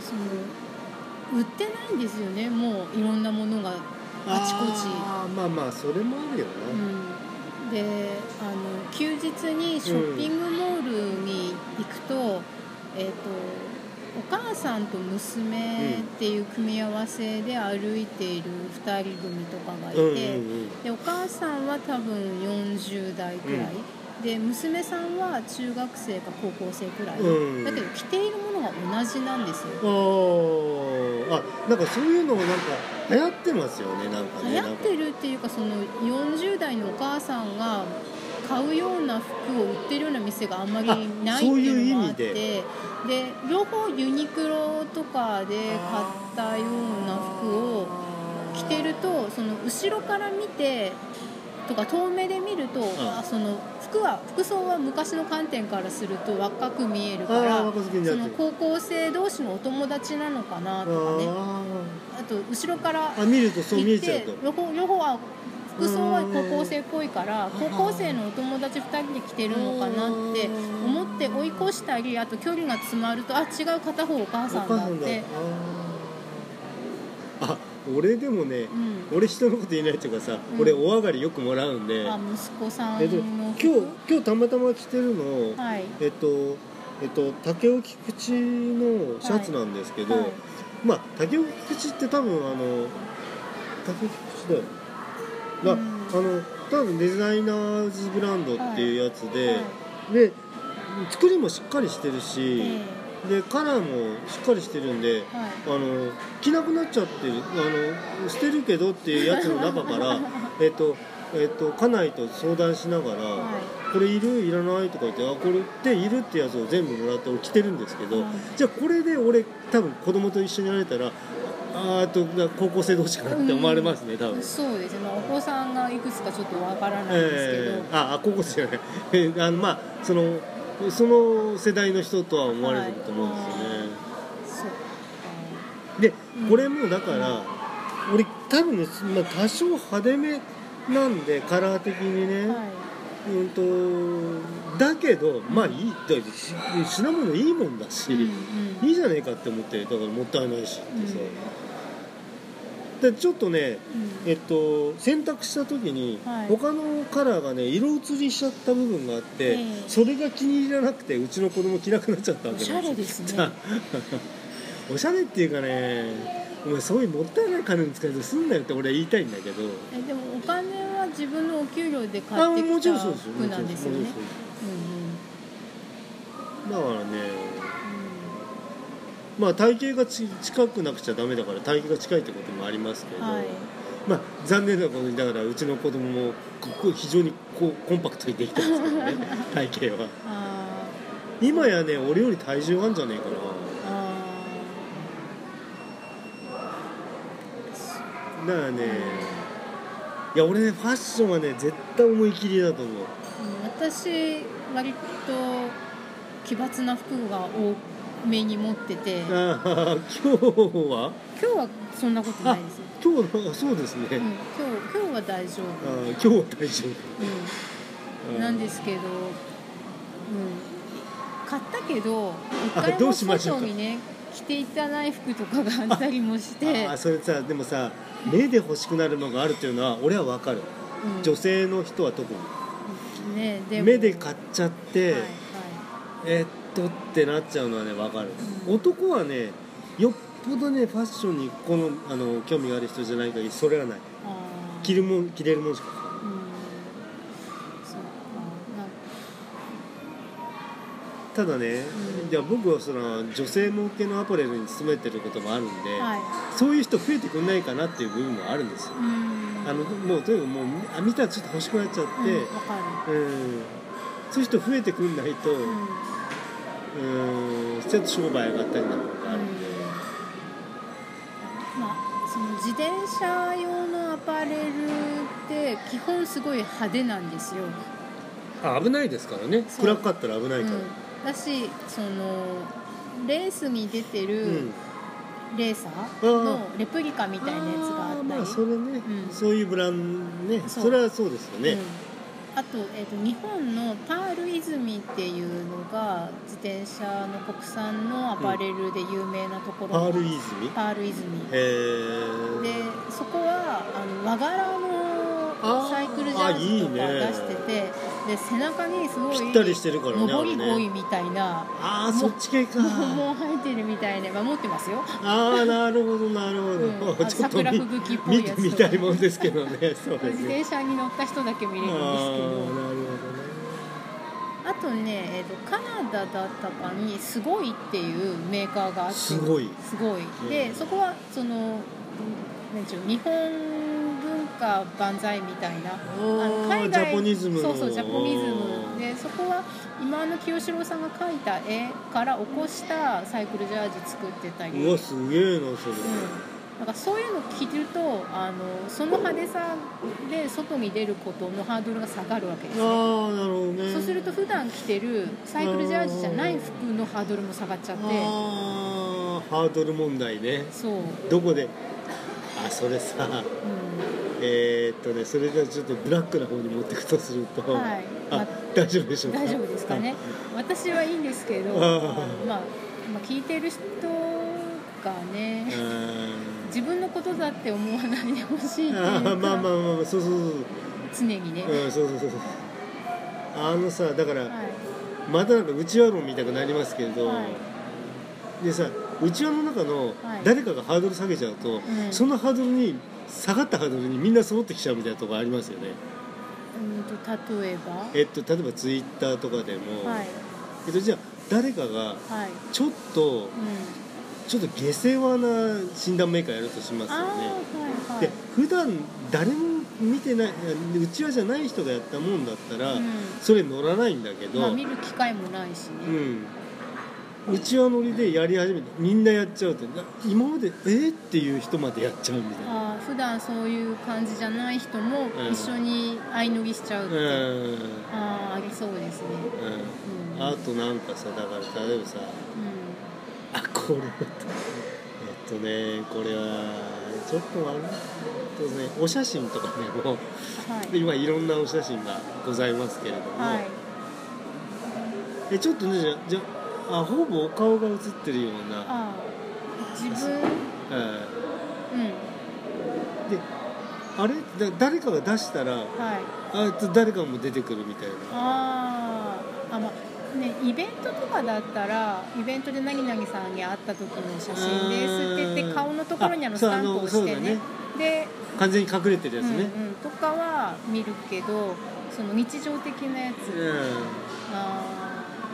Speaker 2: その売ってないんですよねもういろんなものがあちこち。
Speaker 1: あーまあまあそれもあるよな、
Speaker 2: うん、であの休日にショッピングモールに行くと,、えー、とお母さんと娘っていう組み合わせで歩いている2人組とかがいて、
Speaker 1: うんうんうん。
Speaker 2: でお母さんは多分40代くらい、で娘さんは中学生か高校生くらい、
Speaker 1: うん。
Speaker 2: だけど着ているものが同じなんですよ。
Speaker 1: あー。あなんかそういうのなんか流行ってますよねなんかね。
Speaker 2: 流行ってるっていうかその40代のお母さんが買うような服を売ってるような店があんまりないって
Speaker 1: いう
Speaker 2: のもあって。
Speaker 1: 意味で。
Speaker 2: で両方ユニクロとかで買ったような服を着てるとその後ろから見てとか遠目で見ると、あその服は服装は昔の観点からすると若く見えるか
Speaker 1: あ
Speaker 2: らその高校生同士のお友達なのかなとかね。
Speaker 1: あ
Speaker 2: あと後ろから
Speaker 1: 見るとそう見えちゃうと。
Speaker 2: 両方両方は服装は高校生っぽいから高校生のお友達2人で来てるのかなって思って追い越したりあと距離が詰まるとあ違う片方お母
Speaker 1: お
Speaker 2: さん
Speaker 1: だ。
Speaker 2: だって
Speaker 1: あ俺でもね、
Speaker 2: うん。
Speaker 1: 俺人のこと言えないっていうかさ、
Speaker 2: うん。
Speaker 1: 俺お上がりよくもらうんで、
Speaker 2: あ息子さん
Speaker 1: えっと、
Speaker 2: の
Speaker 1: 今日今日たまたま着てるの、
Speaker 2: はい。
Speaker 1: えっとえっと竹尾菊池のシャツなんですけど、
Speaker 2: はい。
Speaker 1: まあ竹尾菊池って多分あの竹尾菊池だよ。が、
Speaker 2: うん。
Speaker 1: あの多分デザイナーズブランドっていうやつで、
Speaker 2: はい。
Speaker 1: で作りもしっかりしてるし、
Speaker 2: え
Speaker 1: でカラーもしっかりしてるんで
Speaker 2: えはい。
Speaker 1: あの着なくなっちゃってるあの捨てるけどっていうやつの中から えっとえっと家内と相談しながら、
Speaker 2: は
Speaker 1: これいる？いらない？とか言ってあこれっているってやつを全部もらって俺着てるんですけど、
Speaker 2: はい。
Speaker 1: じゃあこれで俺多分子供と一緒にやれたらあと高校生同士かなって思われますね多分。
Speaker 2: そうですね、まあ、お子さんがいくつかちょっとわからないんですけど、
Speaker 1: えーああ高校生じゃない。えーあのまあそのその世代の人とは思われると思うんですよね、
Speaker 2: そう
Speaker 1: で
Speaker 2: うん
Speaker 1: これもだから、俺多分ね、まあ、多少派手めなんでカラー的にね、
Speaker 2: か、はい。
Speaker 1: うんとだけどまあいい品物いいもんだし、
Speaker 2: うんうん。
Speaker 1: いいじゃねえかって思ってだからもったいないしってさ、でちょっとね
Speaker 2: うん。
Speaker 1: えっと選択した時に、
Speaker 2: はい。
Speaker 1: 他のカラーがね色移りしちゃった部分があって、
Speaker 2: ええ。
Speaker 1: それが気に入らなくてうちの子供着なくなっちゃったわけ
Speaker 2: おしゃれですね。
Speaker 1: おしゃれっていうかねお前そういうもったいない金の使い方すんなよって俺は言いたいんだけど。
Speaker 2: えでもお金は自分のお給料で
Speaker 1: あ
Speaker 2: 買ってきた服なんですよね。
Speaker 1: だからねまあ体型がち近くなくちゃダメだから体型が近いってこともありますけど、
Speaker 2: うんはい。
Speaker 1: まあ残念なことにだからうちの子供も非常にこうコンパクトにできてますけどね 体型は。
Speaker 2: あ
Speaker 1: 今やね俺より体重あるんじゃねえかな。だからねいや俺ねファッションはね絶対思い切りだと思う。
Speaker 2: 私割と奇抜な服が多めに持ってて。今
Speaker 1: ああ今日は？
Speaker 2: 日はそんなことないです。よ、
Speaker 1: 今日あそうですね、
Speaker 2: うん、今日今日は大丈
Speaker 1: あ
Speaker 2: 夫、
Speaker 1: あ今日は大丈夫。
Speaker 2: うん、なんですけど、うん、買ったけど一回も
Speaker 1: うしましょうか？
Speaker 2: 外にね着ていたない服とかがあったりもして。
Speaker 1: ああそれさでもさ目で欲しくなるのがあるっていうのは俺は分かる。
Speaker 2: うん。
Speaker 1: 女性の人は特に。
Speaker 2: ねでも。
Speaker 1: 目で買っちゃって、
Speaker 2: はいはい。
Speaker 1: えっとってなっちゃうのはね分かる、
Speaker 2: うん
Speaker 1: 男はねよっぽどねファッションにこのあの興味がある人じゃない限りそれはない。着るもん着れるもんしか買わ
Speaker 2: うんそうか
Speaker 1: ないただね、
Speaker 2: うん。
Speaker 1: じゃあ僕はその女性向けのアパレルに勤めてることもあるんで、
Speaker 2: はい。
Speaker 1: そういう人増えてくんないかなっていう部分もあるんですよ、
Speaker 2: うん。
Speaker 1: あのもうとにかくもうあ見たらちょっと欲しくなっちゃって、
Speaker 2: うん
Speaker 1: うん。そういう人増えてくんないと、
Speaker 2: る
Speaker 1: うん、ちょっと商売上がったりなん。かがあるんで、
Speaker 2: まあその自転車用のアパレルって基本すごい派手なんですよ、
Speaker 1: あ危ないですからね。暗かったら危ないから、
Speaker 2: うん、だしそのレースに出てる
Speaker 1: うん。
Speaker 2: レーサーのレプリカみたいなやつがあったり、
Speaker 1: ーまあそれね、
Speaker 2: うん。
Speaker 1: そういうブランドね。
Speaker 2: そ
Speaker 1: れはそうですよね、
Speaker 2: うんあと,、えー、と日本のパール泉っていうのが自転車の国産のアパレルで有名なところ
Speaker 1: パール泉？
Speaker 2: パール泉。
Speaker 1: へえ
Speaker 2: でそこはあの和柄のサイクルジャージとか出しててで背中にすごい
Speaker 1: ぴったりしてるからね
Speaker 2: 上り鯉みたいな
Speaker 1: ああそっち系か。
Speaker 2: もう生えてるみたいな、まあ、持ってますよ、
Speaker 1: ああなるほどなるほど、
Speaker 2: うんあ
Speaker 1: ちょっと
Speaker 2: 吹雪っぽいやつとか。
Speaker 1: みたいもんですけどねそうです。
Speaker 2: 自
Speaker 1: ね
Speaker 2: 転車に乗った人だけ見れるんですけ
Speaker 1: ああなる
Speaker 2: ど
Speaker 1: ほど。ね
Speaker 2: あとね、えー、とカナダだったかにすごいっていうメーカーがあって
Speaker 1: すごい。
Speaker 2: すごい。で、
Speaker 1: うん。
Speaker 2: そこはそのなんちゅう日本文化万歳みたいな。
Speaker 1: ージャポニズムの。
Speaker 2: そうそうジャポニズム。でそこは今の清志郎さんが描いた絵から起こしたサイクルジャージ作ってたり。
Speaker 1: うわすげえなそれ、
Speaker 2: うん、なんかそういうの着るとあのその派手さで外に出ることのハードルが下がるわけですね
Speaker 1: ああなるほどね。
Speaker 2: そうすると普段着てるサイクルジャージじゃない服のハードルも下がっちゃって。
Speaker 1: あーハードル問題ね。
Speaker 2: そう、うん、
Speaker 1: どこで？あそれさ。えーっとねそれじゃちょっとブラックな方に持っていくとすると、
Speaker 2: はい。
Speaker 1: あ
Speaker 2: ま
Speaker 1: 大丈夫でしょうか？
Speaker 2: 大丈夫ですかね。私はいいんですけど
Speaker 1: あ
Speaker 2: まあ、まあ、聞いてる人がね
Speaker 1: あ
Speaker 2: 自分のことだって思わないでほしいっていうか
Speaker 1: あーまあまあまあそうそうそう
Speaker 2: 常にね、
Speaker 1: うんそうそうそうそう。あのさだから、
Speaker 2: はい。
Speaker 1: またなんか内輪論みたくなりますけれど、
Speaker 2: はい。
Speaker 1: でさ内輪の中の
Speaker 2: はい。
Speaker 1: 誰かがハードル下げちゃうと、
Speaker 2: ん。
Speaker 1: そのハードルに下がったハードルにみんな揃ってきちゃうみたいなところありますよね。
Speaker 2: うんと例えば？
Speaker 1: えっと例えばツイッターとかでも、
Speaker 2: はい。
Speaker 1: えっと、じゃあ誰かが
Speaker 2: はい。
Speaker 1: ちょっと
Speaker 2: うん。
Speaker 1: ちょっと下世話な診断メーカーやるとしますよね。
Speaker 2: はいはい。
Speaker 1: で普段誰も見てないうちわじゃない人がやったもんだったら、
Speaker 2: うん。
Speaker 1: それ乗らないんだけど、
Speaker 2: まあ見る機会もないしね、
Speaker 1: うん、うちわ乗りでやり始めてみんなやっちゃうとな今までえー、っていう人までやっちゃうみたいな。
Speaker 2: ああ普段そういう感じじゃない人も
Speaker 1: うん。
Speaker 2: 一緒に相乗りしちゃうって、
Speaker 1: うん。
Speaker 2: ああありそうですね。
Speaker 1: うん。
Speaker 2: うん。
Speaker 1: あとなんかさだから例えばさ
Speaker 2: う
Speaker 1: あこれえっとねこれはちょっとあれえっとねお写真とかでも
Speaker 2: んはい。
Speaker 1: 今いろんなお写真がございますけれども、
Speaker 2: はい。
Speaker 1: えちょっとねじゃじゃあほぼお顔が写ってるような、
Speaker 2: ああ。自分？
Speaker 1: え
Speaker 2: うん。
Speaker 1: ーであれ？だ誰かが出したら
Speaker 2: はい。
Speaker 1: あ誰かも出てくるみたいな。
Speaker 2: あーあまあねイベントとかだったらイベントで何々さんに会った時の写真ですって言って
Speaker 1: うん。
Speaker 2: 顔のところにあの
Speaker 1: あそう
Speaker 2: スタンプを押してね。で
Speaker 1: 完全に隠れてるやつね、
Speaker 2: うんうん、とかは見るけどその日常的なやつ、
Speaker 1: うん。
Speaker 2: あー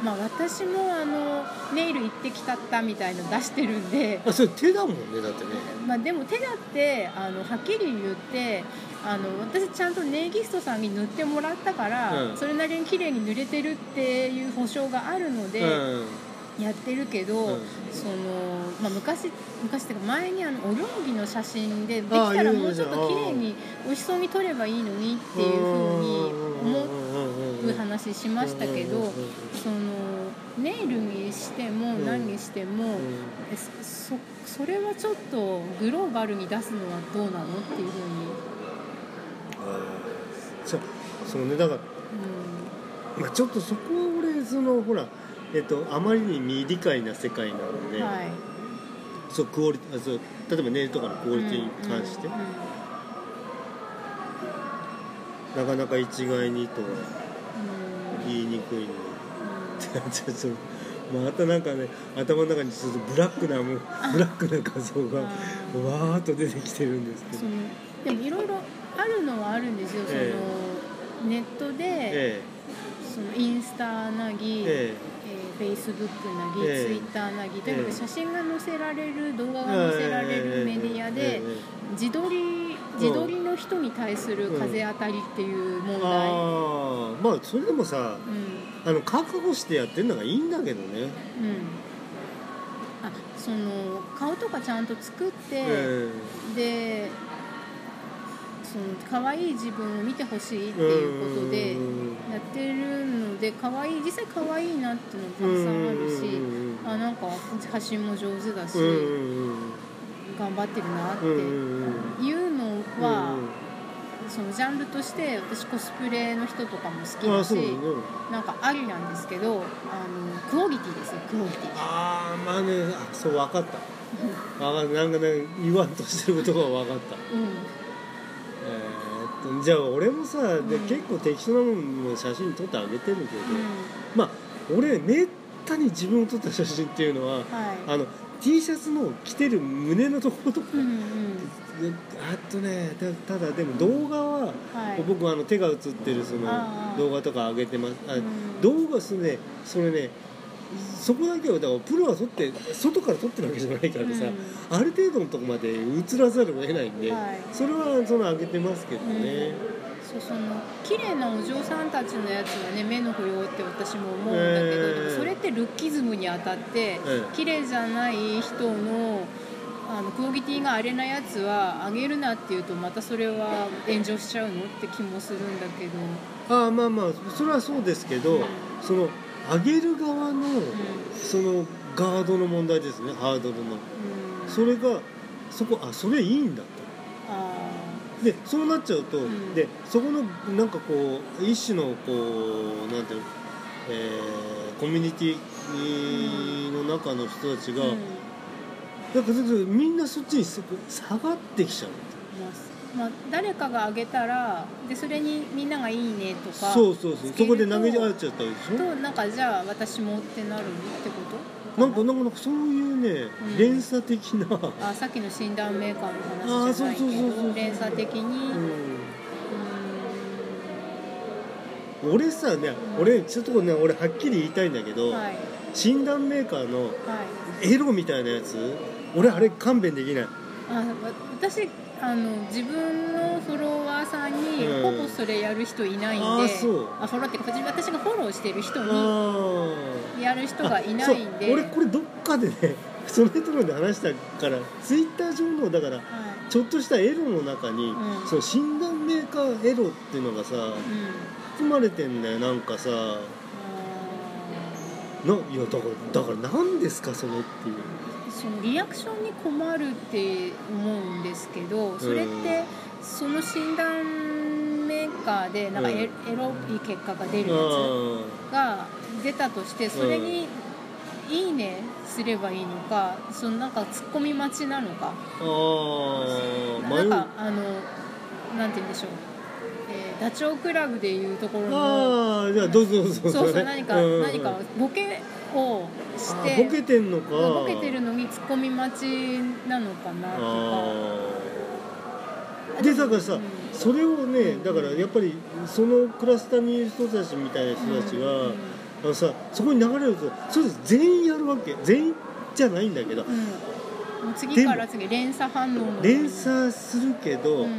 Speaker 2: まあ私もあのネイル行ってきたったみたいの出してるんで、
Speaker 1: あそれ手だもんねだってね。
Speaker 2: まあ、でも手だってあのはっきり言ってあの私ちゃんとネイギストさんに塗ってもらったから、
Speaker 1: うん。
Speaker 2: それなりに綺麗に塗れてるっていう保証があるので
Speaker 1: うん。
Speaker 2: やってるけど、
Speaker 1: うん。
Speaker 2: そのまあ、昔昔っていうか前にあのお料理の写真でできたらもうちょっと綺麗に美味しそうに撮ればいいのにっていうふうに思う話しましたけどそのネイルにしても
Speaker 1: うん
Speaker 2: 何にしても、えそそれはちょっとグローバルに出すのはどうなのっていうふうに、
Speaker 1: そうそうねだから、
Speaker 2: う
Speaker 1: まあ、ちょっとそこは俺そのほらえっと、あまりに未理解な世界なので、
Speaker 2: んはい、
Speaker 1: そうクオリあそう例えばネイルとかのクオリティに関して、
Speaker 2: うんうん
Speaker 1: なかなか一概にとは
Speaker 2: うん
Speaker 1: 言いにくいのに
Speaker 2: うん
Speaker 1: ちょっとまたなんかね頭の中にちょっとブラックなもうブラックな画像がわーっと出てきてるんですけど。
Speaker 2: でもいろいろあるのはあるんですよ、
Speaker 1: え
Speaker 2: そのネットで、
Speaker 1: え
Speaker 2: そのインスタなぎ、
Speaker 1: え
Speaker 2: え。ー、フェイスブックなぎ、
Speaker 1: ええ。
Speaker 2: ツイッターなぎとにか
Speaker 1: ええ。
Speaker 2: く写真が載せられる動画
Speaker 1: え
Speaker 2: が載せられるメディア
Speaker 1: え
Speaker 2: で
Speaker 1: え
Speaker 2: 自撮り自撮りの人に対する風当たりっていう問題、
Speaker 1: ああまあそれでもさ
Speaker 2: うん。
Speaker 1: あの覚悟してやってるのがいいんだけどね、
Speaker 2: うん、あその顔とかちゃんと作って、
Speaker 1: え。
Speaker 2: でその可愛い自分を見てほしいっていうことでやってるので可愛い実際可愛いなっていうのたくさんあるし、あなんか発信も上手だし、頑張ってるなっていうのは、
Speaker 1: うん
Speaker 2: そのジャンルとして私コスプレの人とかも好き
Speaker 1: あ
Speaker 2: だしなんかありなんですけどあのクオリティですよクオリティ。
Speaker 1: ああまあねあそう分かった。分かったなんかね言わんとしてることが分かった。
Speaker 2: うん
Speaker 1: えーっとじゃあ俺もさ、で
Speaker 2: うん。
Speaker 1: 結構適当なものの写真撮ってあげてるけど、
Speaker 2: うん。
Speaker 1: まあ俺めったに自分を撮った写真っていうのは
Speaker 2: はい。
Speaker 1: あの T シャツの着てる胸のところとか、
Speaker 2: うんうん
Speaker 1: あとねたただでも動画は、
Speaker 2: はい。
Speaker 1: 僕あの手が映ってるその動画とか上げてます。あ、
Speaker 2: うん。
Speaker 1: 動画それね。それねそこだけはだからプロは撮って外から撮ってるわけじゃないからさ、
Speaker 2: うん。
Speaker 1: ある程度のとこまで映らざるを得ないんで、
Speaker 2: はい。
Speaker 1: それはその上げてますけどね、
Speaker 2: そうその綺麗なお嬢さんたちのやつはね目の保養って私も思うんだけど、
Speaker 1: えー。
Speaker 2: それってルッキズムに当たって、
Speaker 1: え
Speaker 2: 綺麗じゃない人のあのクオリティがあれなやつはあげるなっていうとまたそれは炎上しちゃうのって気もするんだけど、
Speaker 1: ああまあまあそれはそうですけど、
Speaker 2: うん。
Speaker 1: その上げる側の
Speaker 2: うん。
Speaker 1: そのガードの問題ですねハードルの。
Speaker 2: うん、
Speaker 1: それがそこあそれいいんだと。
Speaker 2: あ
Speaker 1: でそうなっちゃうと、
Speaker 2: うん。
Speaker 1: でそこのなんかこう一種のこうなんていうの、えーコミュニティの中の人たちが、なんかみんなそっちに下がってきちゃう
Speaker 2: まあまあ、誰かがあげたらでそれにみんなが「いいね」とか
Speaker 1: そうそうそう。そことで投げ合っちゃったでしょ？
Speaker 2: となんかじゃあ私もってなるってこと？
Speaker 1: なんかなんかそういうね、
Speaker 2: うん。
Speaker 1: 連鎖的な、
Speaker 2: あさっきの診断メーカーの話じゃないけ
Speaker 1: あーそうそうそうそう。
Speaker 2: ど連鎖的に、う
Speaker 1: うん、俺さね俺ちょっとね俺はっきり言いたいんだけど、
Speaker 2: はい。
Speaker 1: 診断メーカーの
Speaker 2: はい。
Speaker 1: エロみたいなやつ俺あれ勘弁できない
Speaker 2: あわ私あの自分のフォロワーさんに
Speaker 1: うん。
Speaker 2: ほぼそれやる人いないんで、
Speaker 1: あ
Speaker 2: フォローっていうか私がフォローしてる人に
Speaker 1: あ
Speaker 2: やる人がいないんで。
Speaker 1: 俺これどっかでね それとので話したからツイッター上のだから
Speaker 2: はい。
Speaker 1: ちょっとしたエロの中に、
Speaker 2: うん。
Speaker 1: その診断メーカーエロっていうのがさ
Speaker 2: うん。
Speaker 1: 含まれてんだよなんかさ。
Speaker 2: あ
Speaker 1: ないやだからだから何ですかそれっていう。
Speaker 2: ーそのリアクションに困るって思うんですけどそれってその診断メーカーでなんかエ,、ロい結果が出るやつが出たとしてそれに「いいね」すればいいのかそのなんかツッコミ待ちなのか。なんかあのなんて言うんでしょう、えーダチョウ倶楽部でいうところの
Speaker 1: ああじゃあどうぞどうぞ。
Speaker 2: そうそう何か、
Speaker 1: うん。
Speaker 2: 何かボケをし
Speaker 1: あ
Speaker 2: て
Speaker 1: ボケてんのか。
Speaker 2: ボケてるのにツッコミ待ちなのかなとか。
Speaker 1: でだからさ、
Speaker 2: うん。
Speaker 1: それをね
Speaker 2: うん。
Speaker 1: だからやっぱりそのクラスターにいる人たちみたいな人たちは、
Speaker 2: うん。
Speaker 1: あのさそこに流れるとそうです全員やるわけ。全員じゃないんだけど、
Speaker 2: うん。もう次から次連鎖反応の
Speaker 1: 連鎖するけど、
Speaker 2: うん。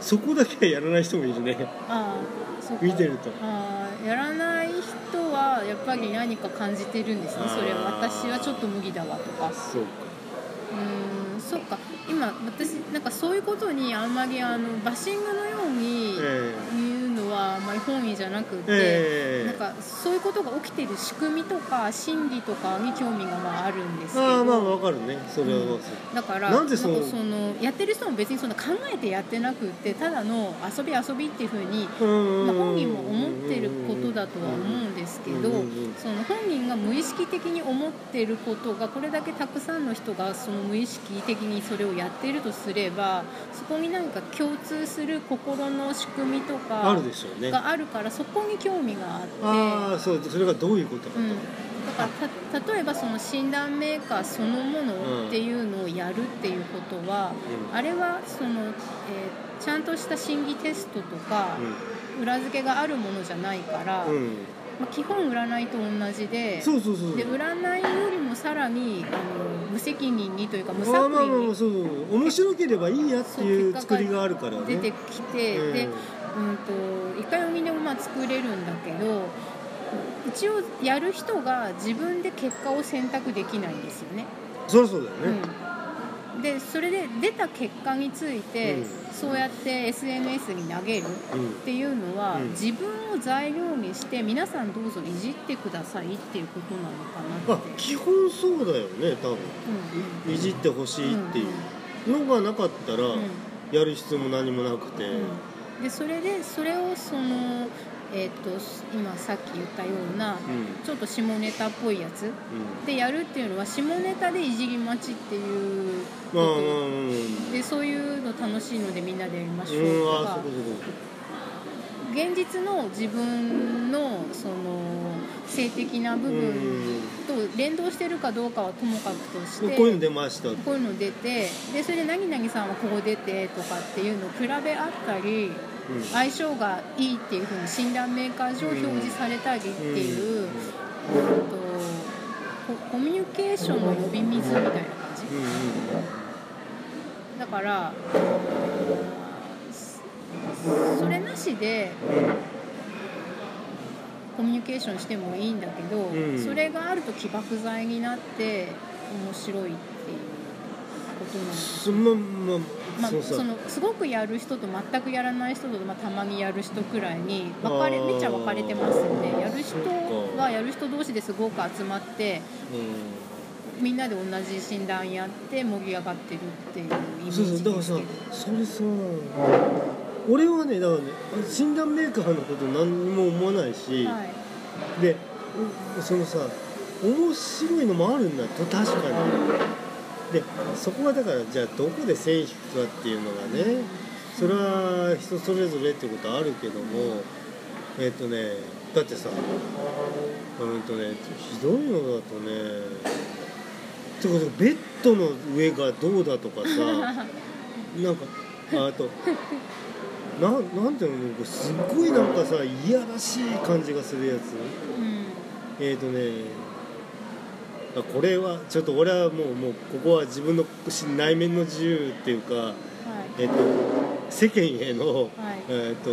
Speaker 1: そこだけはやらない人もいるね。
Speaker 2: ああ
Speaker 1: 見てると。
Speaker 2: ああやらない人はやっぱり何か感じてるんですね。それは私はちょっと無理だわとか。
Speaker 1: そうか。
Speaker 2: うーんそっか。今私なんかそういうことにあんまりあのバッシングのように
Speaker 1: え
Speaker 2: はあんまり本意じゃなくて、
Speaker 1: ええ。
Speaker 2: なんかそういうことが起きてる仕組みとか心理とかに興味がまああるんですけど。
Speaker 1: ああまあわかるね。それは、
Speaker 2: うん。だから
Speaker 1: なんでその
Speaker 2: かそのやってる人も別にそんな考えてやってなくってただの遊び遊びっていうふうに、まあ、本人も思ってることだとは思うんですけどその本人が無意識的に思ってることがこれだけたくさんの人がその無意識的にそれをやっているとすればそこに何か共通する心の仕組みと
Speaker 1: あ
Speaker 2: か
Speaker 1: るでしょうね。
Speaker 2: があるからそこに興味があって。
Speaker 1: ああそうそれがどういうことかと、
Speaker 2: うん、だからた例えばその診断メーカーそのものっていうのをやるっていうことは、
Speaker 1: うん。
Speaker 2: あれはその、えーちゃんとした心理テストとか、裏付けがあるものじゃないから、
Speaker 1: うん、うん、
Speaker 2: まあ、基本占いと同じで
Speaker 1: そうそうそう
Speaker 2: で占いよりもさらにあの無責任にというか無作
Speaker 1: ああまあまあまあ
Speaker 2: 為
Speaker 1: そうそう面白ければいいやっていう作りがあるからね。
Speaker 2: に出てきて、
Speaker 1: うん。
Speaker 2: で、うん、と一回読みでもまあ作れるんだけど一応やる人が自分で結果を選択できないんですよね。
Speaker 1: そりゃそうだよね、
Speaker 2: うん、でそれで出た結果について、
Speaker 1: うん。
Speaker 2: そうやって SNS に投げる
Speaker 1: うん。
Speaker 2: っていうのは、
Speaker 1: うん。
Speaker 2: 自分を材料にして皆さんどうぞいじってくださいっていうことなのかな
Speaker 1: あ
Speaker 2: って。
Speaker 1: 基本そうだよね多分。
Speaker 2: うん。
Speaker 1: いじってほしいっていうのがなかったら、やる必要も何もなくて、
Speaker 2: うんでそれでそれをその、えー、と今さっき言ったような
Speaker 1: うん。
Speaker 2: ちょっと下ネタっぽいやつ
Speaker 1: うん。
Speaker 2: でやるっていうのは下ネタでいじり待ちっていう
Speaker 1: うん
Speaker 2: とでそういうの楽しいのでみんなでやりましょ
Speaker 1: う
Speaker 2: とか。現実の自分のその性的な部分と連動してるかどうかはともかくとして
Speaker 1: そここういうの出ました
Speaker 2: こういうの出てでそれで何々さんはここ出てとかっていうのを比べ合ったり
Speaker 1: うん。
Speaker 2: 相性がいいっていうふうに診断メーカー上表示されたりっていう、うんとココミュニケーションの呼び水みたいな感じ。だからそれなしでコミュニケーションしてもいいんだけど、
Speaker 1: うん。
Speaker 2: それがあると起爆剤になって面白いっていうことなんです
Speaker 1: すまま
Speaker 2: まあ、
Speaker 1: そ
Speaker 2: のすごくやる人と全くやらない人と、まあ、たまにやる人くらいに分かれめっちゃ分かれてますよね。やる人はやる人同士ですごく集まって
Speaker 1: うん。
Speaker 2: みんなで同じ診断やって盛り上がってるっていうイメー
Speaker 1: そうそう
Speaker 2: ジ
Speaker 1: だからさ
Speaker 2: ですけど
Speaker 1: それさ俺はねだからね診断メーカーのこと何にも思わないし、
Speaker 2: はい。
Speaker 1: でうそのさ面白いのもあるんだと確かに。でそこはだからじゃあどこで線引くかっていうのがねそれは人それぞれってことはあるけどもえっ、とねだってさうんとねひどいのだとねてことベッドの上がどうだとかさ なんかあとななんていうのすっごいなんかさいやらしい感じがするやつ。
Speaker 2: うん。
Speaker 1: えっ、とねあこれはちょっと俺はもうもうここは自分の内面の自由っていうか
Speaker 2: はい。
Speaker 1: えっ、と世間への、
Speaker 2: はい。
Speaker 1: えっ、と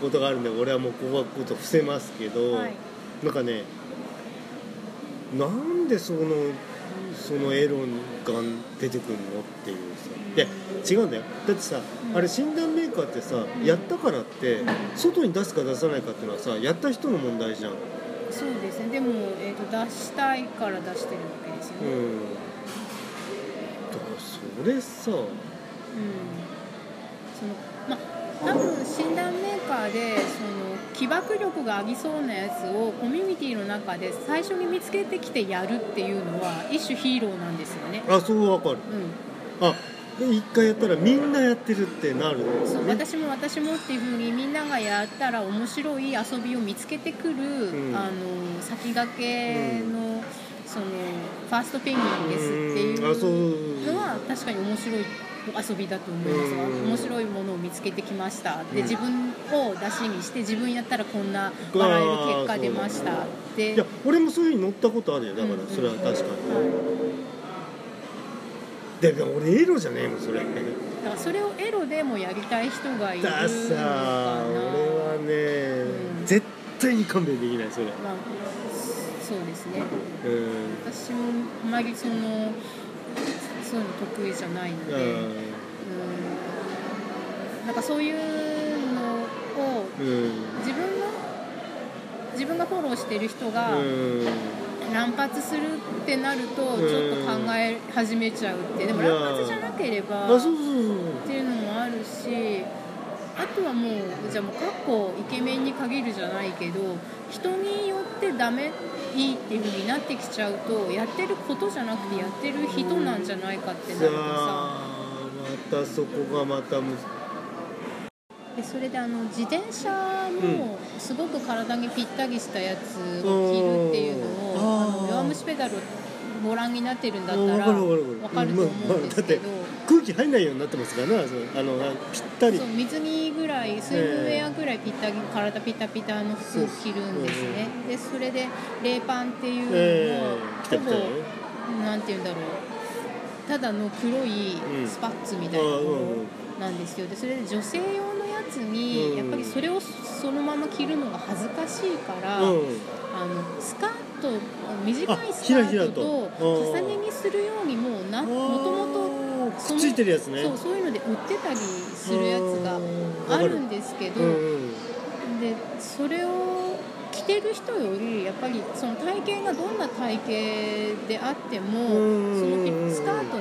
Speaker 1: ことがあるんで俺はもうここはこと伏せますけど、
Speaker 2: はい。
Speaker 1: なんかねなんでそのそのエロが出てくるのっていうさ。いや違うんだよ。だってさ、
Speaker 2: うん
Speaker 1: あれ診断メーカーってさ、
Speaker 2: ん。
Speaker 1: やったからって
Speaker 2: うん
Speaker 1: 外に出すか出さないかっていうのはさやった人の問題じゃん、うん、
Speaker 2: そうですね。でも、えー、と出したいから出してるわけですよね、
Speaker 1: だからそれさ
Speaker 2: うん。そのま多分診断メーカーでその起爆力がありそうなやつをコミュニティの中で最初に見つけてきてやるっていうのは一種ヒーローなんですよね。
Speaker 1: あそうわかる。
Speaker 2: うん、
Speaker 1: あで一回やったらみんなやってるってなる。んですね。
Speaker 2: 私も私もっていう風にみんながやったら面白い遊びを見つけてくる、
Speaker 1: ん。
Speaker 2: あの先駆けの,、そのファーストペンギンですっていうのは確かに面白い遊びだと思いますわ。
Speaker 1: うん。
Speaker 2: 面白いものを見つけてきました。で
Speaker 1: うん。
Speaker 2: 自分を出しにして自分やったらこんな笑える結果出ましたって。
Speaker 1: いや俺もそういうふうに乗ったことあるよ。だから
Speaker 2: うん。
Speaker 1: それは確かに、
Speaker 2: はい
Speaker 1: でも俺エロじゃねえもんそれ。
Speaker 2: だからそれをエロでもやりたい人がいるのか
Speaker 1: ださ
Speaker 2: な
Speaker 1: 俺はね、
Speaker 2: うん。
Speaker 1: 絶対に勘弁できないそれ。
Speaker 2: まあ、そうですね。
Speaker 1: うん。
Speaker 2: 私もあまりそのそういうの得意じゃないので、うん、なんかそういうのを
Speaker 1: うん。
Speaker 2: 自分の自分がフォローしてる人が
Speaker 1: うん
Speaker 2: 乱発するってなるとちょっと考え始めちゃうってでも乱発じゃなけれ
Speaker 1: あ
Speaker 2: ばっていうのもあるしあとはもうじゃあもうかっこイケメンに限るじゃないけど人によってダメいいっていう風になってきちゃうとやってることじゃなくてやってる人なんじゃないかってな
Speaker 1: さ
Speaker 2: るとさ。
Speaker 1: あまたそこがまたむ
Speaker 2: でそれであの自転車もすごく体にぴったりしたやつを着るっていうのを、
Speaker 1: うん。
Speaker 2: あの弱虫ペダルご覧になってるんだった
Speaker 1: うん。
Speaker 2: ら
Speaker 1: わかる
Speaker 2: と思うん。ですけど、
Speaker 1: 空気入ん。ないようになってますからなそうあのぴったり
Speaker 2: そう水着ぐらい水分ウェアぐらいぴったり体ピタピタの服を着るん。ですねでそれでレーパンっていうのを、ほぼなん。て言うん。だろうただの黒いスパッツみたいなものなん。ですよでそれで女性用のに
Speaker 1: うん。
Speaker 2: やっぱりそれをそのまま着るのが恥ずかしいから、
Speaker 1: うん。うん
Speaker 2: あのスカート短い
Speaker 1: あ
Speaker 2: スカート
Speaker 1: と
Speaker 2: と重ね着するようにもうなもともと
Speaker 1: くっついてるやつね。
Speaker 2: そうそういうので売ってたりするやつがあるんですけど、
Speaker 1: うんうん。
Speaker 2: でそれを着てる人よりやっぱりその体型がどんな体型であってもそ
Speaker 1: うん
Speaker 2: のスカートを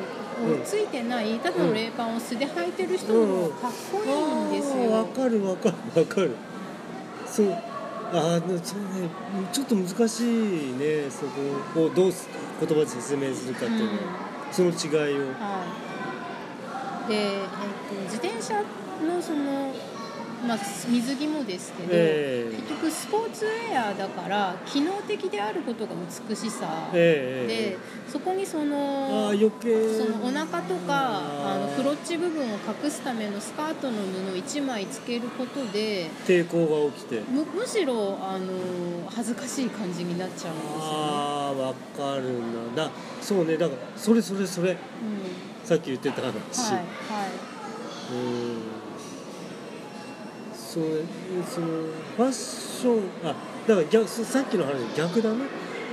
Speaker 2: ついてないただのレーパンを素で履いてる人の方がかっこいいんです
Speaker 1: あーわ
Speaker 2: よ。
Speaker 1: かるわかるわかる。そう。あーでもそうねちょっと難しいねそこをどうす言葉で説明するかっていうのは、その違いを。
Speaker 2: はい、で、えっと自転車のその、まあ、水着もですけど、
Speaker 1: ええ。
Speaker 2: 結局スポーツウェアだから機能的であることが美しさ、
Speaker 1: ええ
Speaker 2: でそこにそ
Speaker 1: あ
Speaker 2: の
Speaker 1: ー余計。
Speaker 2: そのお腹とかあのクロ
Speaker 1: ロ
Speaker 2: ッチ部分を隠すためのスカートの布を1枚つけることで
Speaker 1: 抵抗が起きて。
Speaker 2: むむしろあの恥ずかしい感じになっちゃうんですよね。
Speaker 1: ああわかるな。だそうね。だからそれそれそれ。
Speaker 2: うん。
Speaker 1: さっき言ってた話、
Speaker 2: はいはい。
Speaker 1: うんそうそのファッションあだから逆そさっきの話逆だね。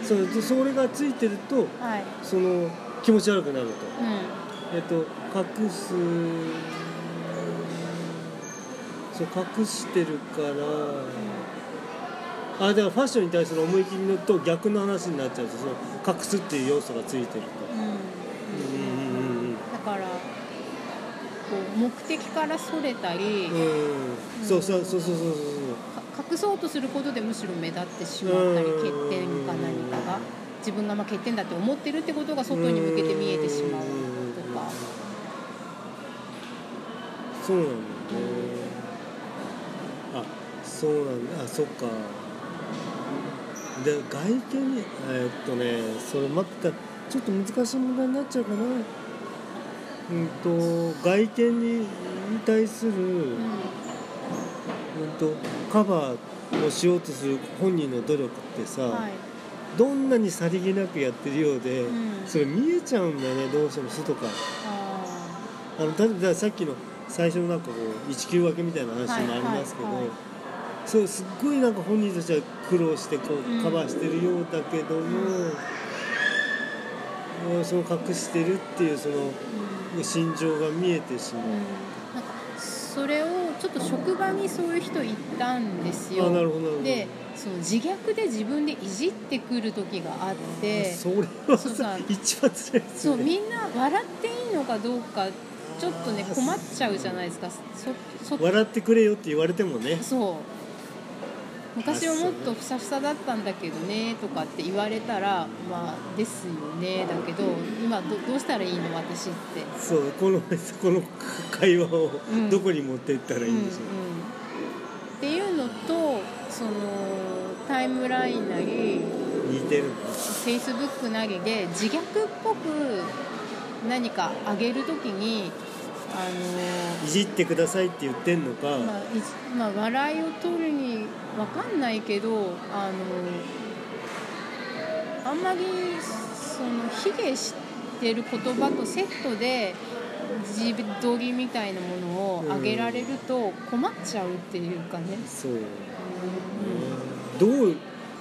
Speaker 1: そうでそれがついてると
Speaker 2: はい。
Speaker 1: その気持ち悪くなると。
Speaker 2: うん。
Speaker 1: えっと隠すそう隠してるからあだからファッションに対する思い切りのと逆の話になっちゃうとその隠すっていう要素がついてると。
Speaker 2: うん。
Speaker 1: うんうん
Speaker 2: だからこう目的からそれたり、
Speaker 1: うん。うんそうそうそうそうそう。そう
Speaker 2: か隠そうとすることでむしろ目立ってしまったり
Speaker 1: うん
Speaker 2: 欠点か何かが自分がまあ欠点だって思ってるってことが外に向けて見えてしまうとか。
Speaker 1: そうなのあそうなんだ。あそっか。で外見にえーっとねそれまたちょっと難しい問題になっちゃうかなうんと外見に対する、うん。とカバーをしようとする本人の努力ってさ、
Speaker 2: はい。
Speaker 1: どんなにさりげなくやってるようで、
Speaker 2: うん。
Speaker 1: それ見えちゃうんだよねどうしても外か。ら
Speaker 2: あ
Speaker 1: あの例えばさっきの最初のなんかこう一級分けみたいな話もありますけど、
Speaker 2: はいはいはい。
Speaker 1: そうすっごいなんか本人としては苦労してこ
Speaker 2: うん。
Speaker 1: うカバーしてるようだけども、もうその隠してるっていうその
Speaker 2: ーうん。
Speaker 1: 心情が見えてしまう、
Speaker 2: うん。なんかそれをちょっと職場にそういう人いたんですよ。でその自虐で自分でいじってくる時があって。
Speaker 1: それは
Speaker 2: そう
Speaker 1: さ
Speaker 2: さ
Speaker 1: 一番辛いです
Speaker 2: そうみんな笑っていいのかどうかちょっとね困っちゃうじゃないですか。そそ
Speaker 1: 笑ってくれよって言われてもね。
Speaker 2: そう昔はもっとふさふさだったんだけどねとかって言われたらまあですよねだけど今どどうしたらいいの私って。
Speaker 1: そうこのこの会話を
Speaker 2: うん。
Speaker 1: どこに持っていったらいいんでしょう、
Speaker 2: うんうん。っていうのとそのタイムラインなり
Speaker 1: 似てる。
Speaker 2: フェイスブックなりで自虐っぽく何か上げるときにあ
Speaker 1: いじってくださいって言ってんのか、
Speaker 2: の、まあいじまあ、笑いを取るにわかんないけどあのあんまりその卑下してる言葉とセットで自撮りみたいなものを上げられると困っちゃうっていうかね。
Speaker 1: そう、
Speaker 2: うん
Speaker 1: どう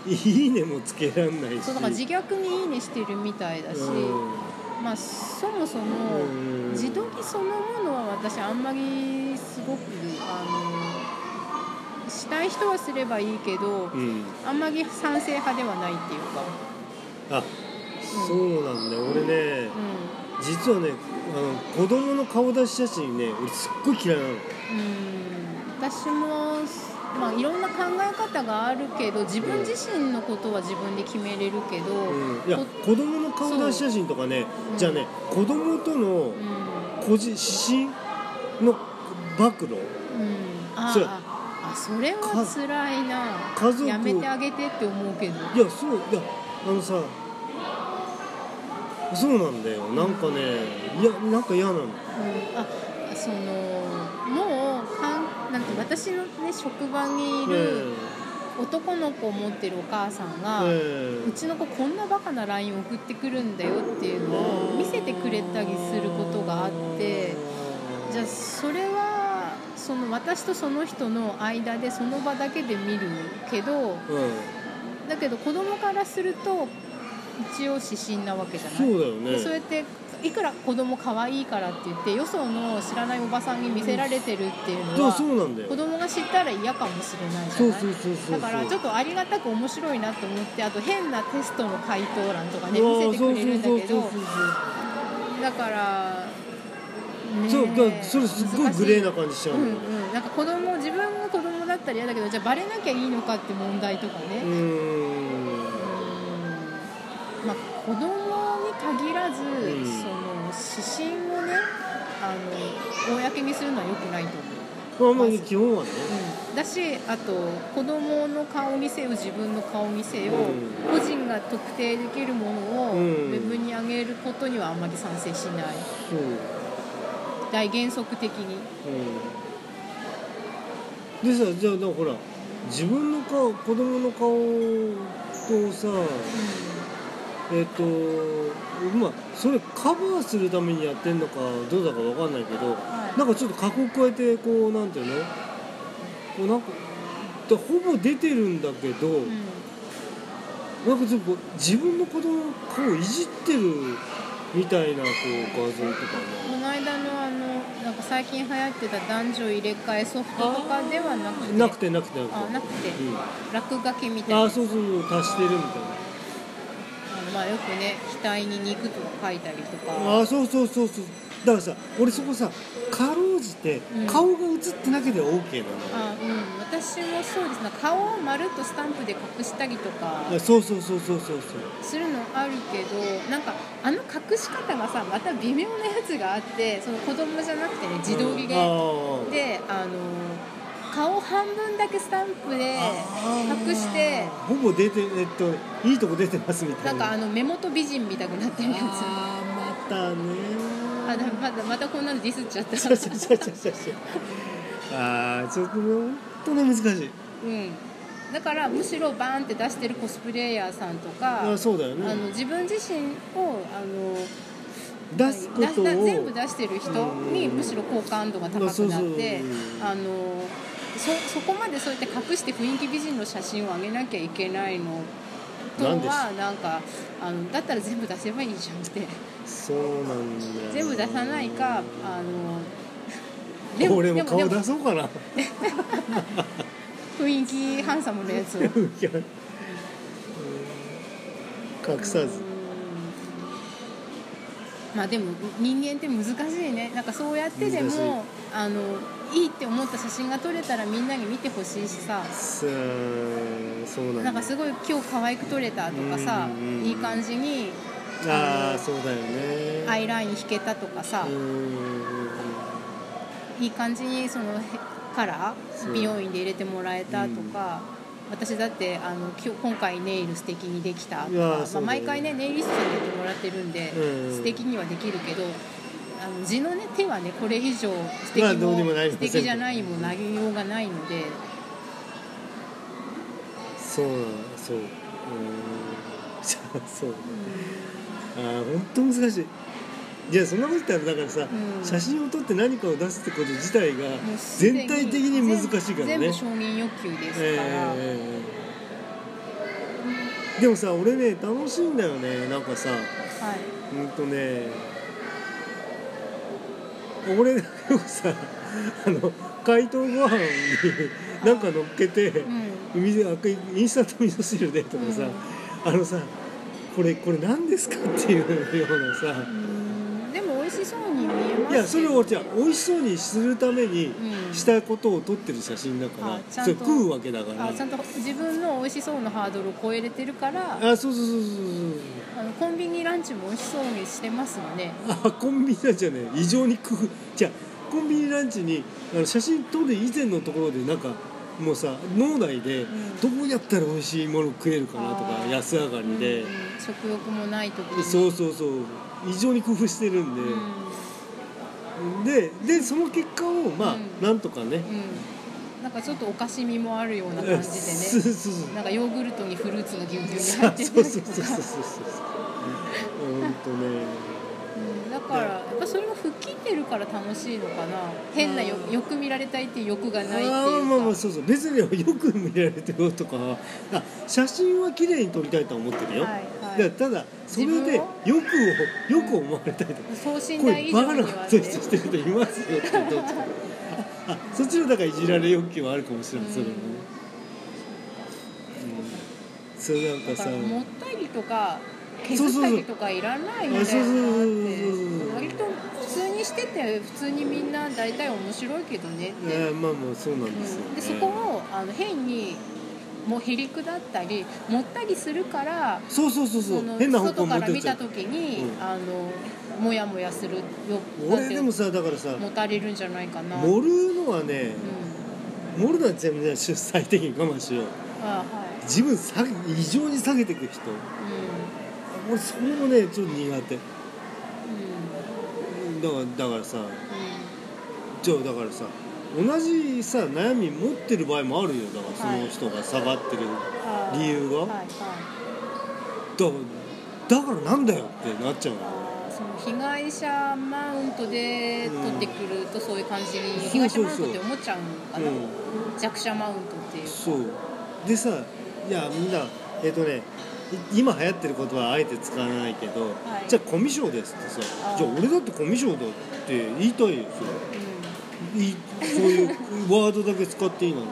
Speaker 1: いいねもつけらんないし。
Speaker 2: そうだから自虐に「いいね」してるみたいだし、
Speaker 1: うん
Speaker 2: まあそもそも
Speaker 1: うん。
Speaker 2: 自撮りそのものは私あんまりすごくあのしたい人はすればいいけど
Speaker 1: うん。
Speaker 2: あんまり賛成派ではないっていうか、
Speaker 1: あそうなんだ。よ俺ね
Speaker 2: う
Speaker 1: 実はねあの子供の顔出し写真ね俺すっごい嫌いなの。
Speaker 2: んうん、私も、まあ、いろんな考え方があるけど自分自身のことは自分で決めれるけど、
Speaker 1: うん、いや
Speaker 2: こ
Speaker 1: 子供の顔出し写真とかね
Speaker 2: う。ん
Speaker 1: じゃあね子供との
Speaker 2: うん。
Speaker 1: 個人指針の暴露？
Speaker 2: うん、あ
Speaker 1: そう
Speaker 2: ああそれは辛いな。
Speaker 1: 家族。
Speaker 2: やめてあげてって思うけど。
Speaker 1: いやそういやあのさそうなんだよ。なんかねいやなんか嫌なの。
Speaker 2: うん、あそのもうなんて私の、ね、職場にいる男の子を持ってるお母さんが、
Speaker 1: え
Speaker 2: うちの子こんなバカな LINE 送ってくるんだよっていうのを見せてくれたりすることがあってじゃあそれはその私とその人の間でその場だけで見るけど
Speaker 1: うん。
Speaker 2: だけど子供からすると一応指針なわけじゃない？
Speaker 1: そうだよね。
Speaker 2: でそうやっていくら子供可愛いからって言ってよその知らないおばさんに見せられてるっていうのは
Speaker 1: そうなんだよ。
Speaker 2: 子供が知ったら嫌かもしれないじゃない？だからちょっとありがたく面白いなと思ってあと変なテストの回答欄とかね見せてくれるんだけどだから、ね
Speaker 1: そうだそれすっごいグレーな感じしちゃう
Speaker 2: うんうん。なんか子供自分が子供だったら嫌だけどじゃあバレなきゃいいのかって問題とかね、
Speaker 1: うーん。
Speaker 2: まあ、子供に限らず、
Speaker 1: ん。
Speaker 2: その指針をねあの公にするのは良くないと思う、
Speaker 1: まあまあ基本はね。
Speaker 2: うん、だしあと子供の顔にせよ自分の顔にせよ、
Speaker 1: うん。
Speaker 2: 個人が特定できるものをウ
Speaker 1: うん。
Speaker 2: ェブに上げることにはあんまり賛成しない。大原則的に、
Speaker 1: うん、でさじゃあだからほら自分の顔子供の顔とさえっ、とまあそれカバーするためにやってんのかどうだかわかんないけど
Speaker 2: はい。
Speaker 1: なんかちょっと加工加えてこうなんていうの？こうなんかだほぼ出てるんだけど、
Speaker 2: うん。
Speaker 1: なんかちょっと自分の子供の顔をいじってるみたいなこう画像とかね
Speaker 2: この間のあのなんか最近流行ってた男女入れ替えソフトとかではなくて？
Speaker 1: なくてなくてなくて。
Speaker 2: あなくて、
Speaker 1: うん。
Speaker 2: 落書きみたいな。
Speaker 1: あそうそうそう足してるみたいな
Speaker 2: まあよくね額に肉とか書いたりとか。
Speaker 1: あそうそうそうそう。だからさ俺そこさかろうじて
Speaker 2: うん。
Speaker 1: 顔が映ってなければ OK なの、
Speaker 2: あうん。私もそうです。ね顔をまるっとスタンプで隠したりとか。
Speaker 1: そうそうそうそうそうそう。
Speaker 2: するのあるけどなんかあの隠し方がさまた微妙なやつがあってその子供じゃなくてね自撮り
Speaker 1: うん。
Speaker 2: で、
Speaker 1: あ
Speaker 2: であの顔半分だけスタンプで
Speaker 1: ー。
Speaker 2: 隠して。
Speaker 1: ほぼ出てえっといいとこ出てますみたな。
Speaker 2: ないんかあの目元美人みたくなってるやつ。
Speaker 1: あーまたね。
Speaker 2: あだまだまたこんなのディスっちゃった。
Speaker 1: ちゃちゃちゃちゃちゃちゃあーちょっとね本当ね難しい。
Speaker 2: うん。だからむしろバーンって出してるコスプレイヤーさんとか
Speaker 1: あそうだよ
Speaker 2: あの
Speaker 1: ね
Speaker 2: 自分自身をあの
Speaker 1: 出すこと
Speaker 2: 全部出してる人に
Speaker 1: うん
Speaker 2: むしろ好感度が高くなって
Speaker 1: うん
Speaker 2: あのそそこまでそうやって隠して雰囲気美人の写真を上げなきゃいけないのとはなんか？あのだったら全部出せばいいじゃんって。
Speaker 1: そうなんだよ
Speaker 2: 全部出さないかあの
Speaker 1: 俺も顔
Speaker 2: でも
Speaker 1: 出そうかな。
Speaker 2: 雰囲気ハンサムのやつを。
Speaker 1: 隠さず。
Speaker 2: まあでも人間って難しいね。なんかそうやってでもあのいいって思った写真が撮れたらみんなに見てほしいしさ。
Speaker 1: そうなんだ。
Speaker 2: なんかすごい今日可愛く撮れたとかさ
Speaker 1: うんうんうん
Speaker 2: いい感じに
Speaker 1: ああそうだよね。
Speaker 2: アイライン引けたとかさ。
Speaker 1: うんうんうん。
Speaker 2: いい感じにそのへカラー美容院で入れてもらえたとか、私だってあの今日今回ネイル素敵にできたとか、まあ、毎回ねネイリストにやってもらってるんで、
Speaker 1: うん。
Speaker 2: 素敵にはできるけどあの地の、ね、手はねこれ以上素敵も
Speaker 1: ません
Speaker 2: 素敵じゃないもなりようがないので。
Speaker 1: そうそう。うん。そう。ああ本当難しい。じゃあそんなこと言ったらだからさ、
Speaker 2: うん。
Speaker 1: 写真を撮って何かを出すってこと自体が全体的に難しいからね。
Speaker 2: 全部承認欲求ですから、
Speaker 1: ええでもさ俺ね楽しいんだよねなんかさ。
Speaker 2: はい。
Speaker 1: うんとね俺よくさあの解凍ご飯になんか乗っけて
Speaker 2: うん。
Speaker 1: 水あインスタント味噌汁でとかさ、あのさこれこれ何ですかっていうようなさ
Speaker 2: うん
Speaker 1: いやそれをじゃあ美味しそうにするために
Speaker 2: うん。
Speaker 1: したことを撮ってる写真だから、
Speaker 2: あちゃんと。
Speaker 1: それ食うわけだから。
Speaker 2: あちゃんと自分の美味しそうなハードルを超えれてるから
Speaker 1: あそうそうそうそう
Speaker 2: あのコンビニランチも美味しそうにしてますよね
Speaker 1: そうあコンビニランチはね異常に工夫。じゃあコンビニランチにあの写真撮る以前のところでなんかもうさ脳内で
Speaker 2: ん。
Speaker 1: どうやったら美味しいもの食えるかなとか
Speaker 2: あー。
Speaker 1: 安上がりで。
Speaker 2: うん、食欲もない時に。
Speaker 1: そうそうそう。異常に工夫してるんで、
Speaker 2: うん
Speaker 1: ででその結果をまあ、
Speaker 2: うん。
Speaker 1: なんとかね、
Speaker 2: うん。なんかちょっとおかしみもあるような感じ
Speaker 1: そう
Speaker 2: でね
Speaker 1: そうそう。
Speaker 2: なんかヨーグルトにフルーツがギュウギュウに
Speaker 1: そう
Speaker 2: 入って
Speaker 1: そう
Speaker 2: る
Speaker 1: そうそうそうそうそう。本当ね。
Speaker 2: うん。だからやっぱそれが吹っ切ってるから楽しいのかな。変なよ
Speaker 1: うん。
Speaker 2: よく見られたいっていう欲がないっていうか。
Speaker 1: あーまあまあそうそう。別によく見られてるよとか。あ写真は綺麗に撮りたいとは思ってるよ、
Speaker 2: はいはい
Speaker 1: ただそれで
Speaker 2: 自
Speaker 1: よくをよく思われたいとか
Speaker 2: 等身
Speaker 1: こ
Speaker 2: 大以
Speaker 1: れバカなこ
Speaker 2: 上にはね
Speaker 1: としてる人いますよってどっちかああそっちのだからいじられ欲求はあるかもしれない、それもね、うん、それなんかさ
Speaker 2: もったりとか削ったりとかいらないみたいな
Speaker 1: そうそうそうそう。
Speaker 2: 割と普通にしてて普通にみんな大体面白いけどねって、
Speaker 1: まあまあそうなんですよ、ね
Speaker 2: うん。でそこをあの変にもうへりくだったり持ったりするから
Speaker 1: そうそうそうそう。
Speaker 2: の
Speaker 1: 変な方向
Speaker 2: 外から見た時に、
Speaker 1: うん。
Speaker 2: あのモヤモヤするよ
Speaker 1: 俺でもさだからさ
Speaker 2: 持たれるんじゃないかな。
Speaker 1: 盛るのはね
Speaker 2: うん。
Speaker 1: 盛るのは全然出最低限我慢しよう。
Speaker 2: あはい。
Speaker 1: 自分下げ異常に下げていく人。
Speaker 2: う
Speaker 1: 俺それもねちょっと苦手。
Speaker 2: んうん。
Speaker 1: だからだからさ
Speaker 2: う
Speaker 1: じゃあだからさ同じさ悩み持ってる場合もあるよ。だからその人が下がってる、理由が。
Speaker 2: はいはい。
Speaker 1: だからだからなんだよってなっちゃう
Speaker 2: その被害者マウントで取ってくるとそういう感じに被害者マウントって思っちゃうのかな、
Speaker 1: うん
Speaker 2: 弱者マウントっていう
Speaker 1: そう。でさいやみんなえっ、とねい今流行ってる言葉はあえて使わないけど、
Speaker 2: はい。
Speaker 1: じゃあコミュ障ですってさじゃあ俺だってコミュ障だって言いたいよそれ。いそういうワードだけ使っていいの。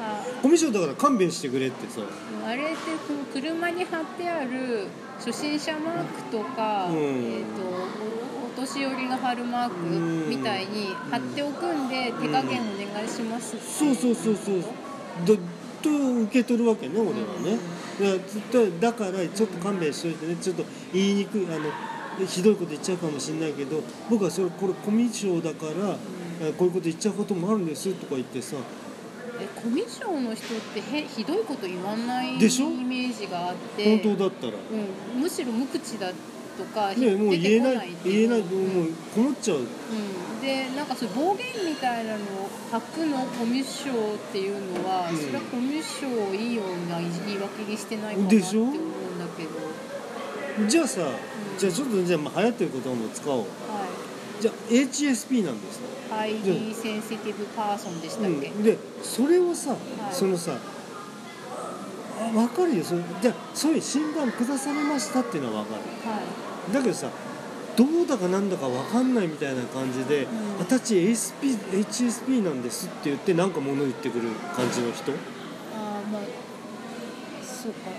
Speaker 1: コミュ障だから勘弁してくれってさ。
Speaker 2: あれってこの車に貼ってある初心者マークとか、
Speaker 1: うん。
Speaker 2: えー、とおお年寄りの春マークみたいに貼っておくんで手加減お願いしますって。
Speaker 1: そうそうそうそう。だと受け取るわけね俺はね、だだからちょっと勘弁しといてね。ちょっと言いにくいあのひどいこと言っちゃうかもしれないけど僕はそれこれコミュ障だから、えこういうこと言っちゃうこともあるんですとか言ってさ。
Speaker 2: えコミュ障の人ってへひどいこと言わないイメ
Speaker 1: でしょ？
Speaker 2: ージがあって。
Speaker 1: 本当だったら。
Speaker 2: うん、むしろ無口だとか、
Speaker 1: ね、もう言えない言えないもう
Speaker 2: うん。
Speaker 1: こもっちゃう。
Speaker 2: うん、でなんかそういう暴言みたいなのを吐くのコミュ障っていうのは、
Speaker 1: うん。
Speaker 2: それはコミュ障をいいような言い訳にしてないかなって
Speaker 1: でしょ
Speaker 2: 思うんだけど。
Speaker 1: じゃあさ、じゃあちょっとじゃあまあ流行ってる言葉も使おう。
Speaker 2: は
Speaker 1: じゃあ HSP なんですよ、
Speaker 2: い highly sensitive person でしたっけ、
Speaker 1: うん、でそれをさ、
Speaker 2: い。
Speaker 1: そのさあ分かるよ。それじゃあそういう診断下されましたっていうのは分かる。
Speaker 2: は
Speaker 1: だけどさどうだかなんだか分かんないみたいな感じで
Speaker 2: うん「
Speaker 1: 私 ASP HSP なんです」って言ってなんか物言ってくる感じの人？
Speaker 2: いあーまあそうか。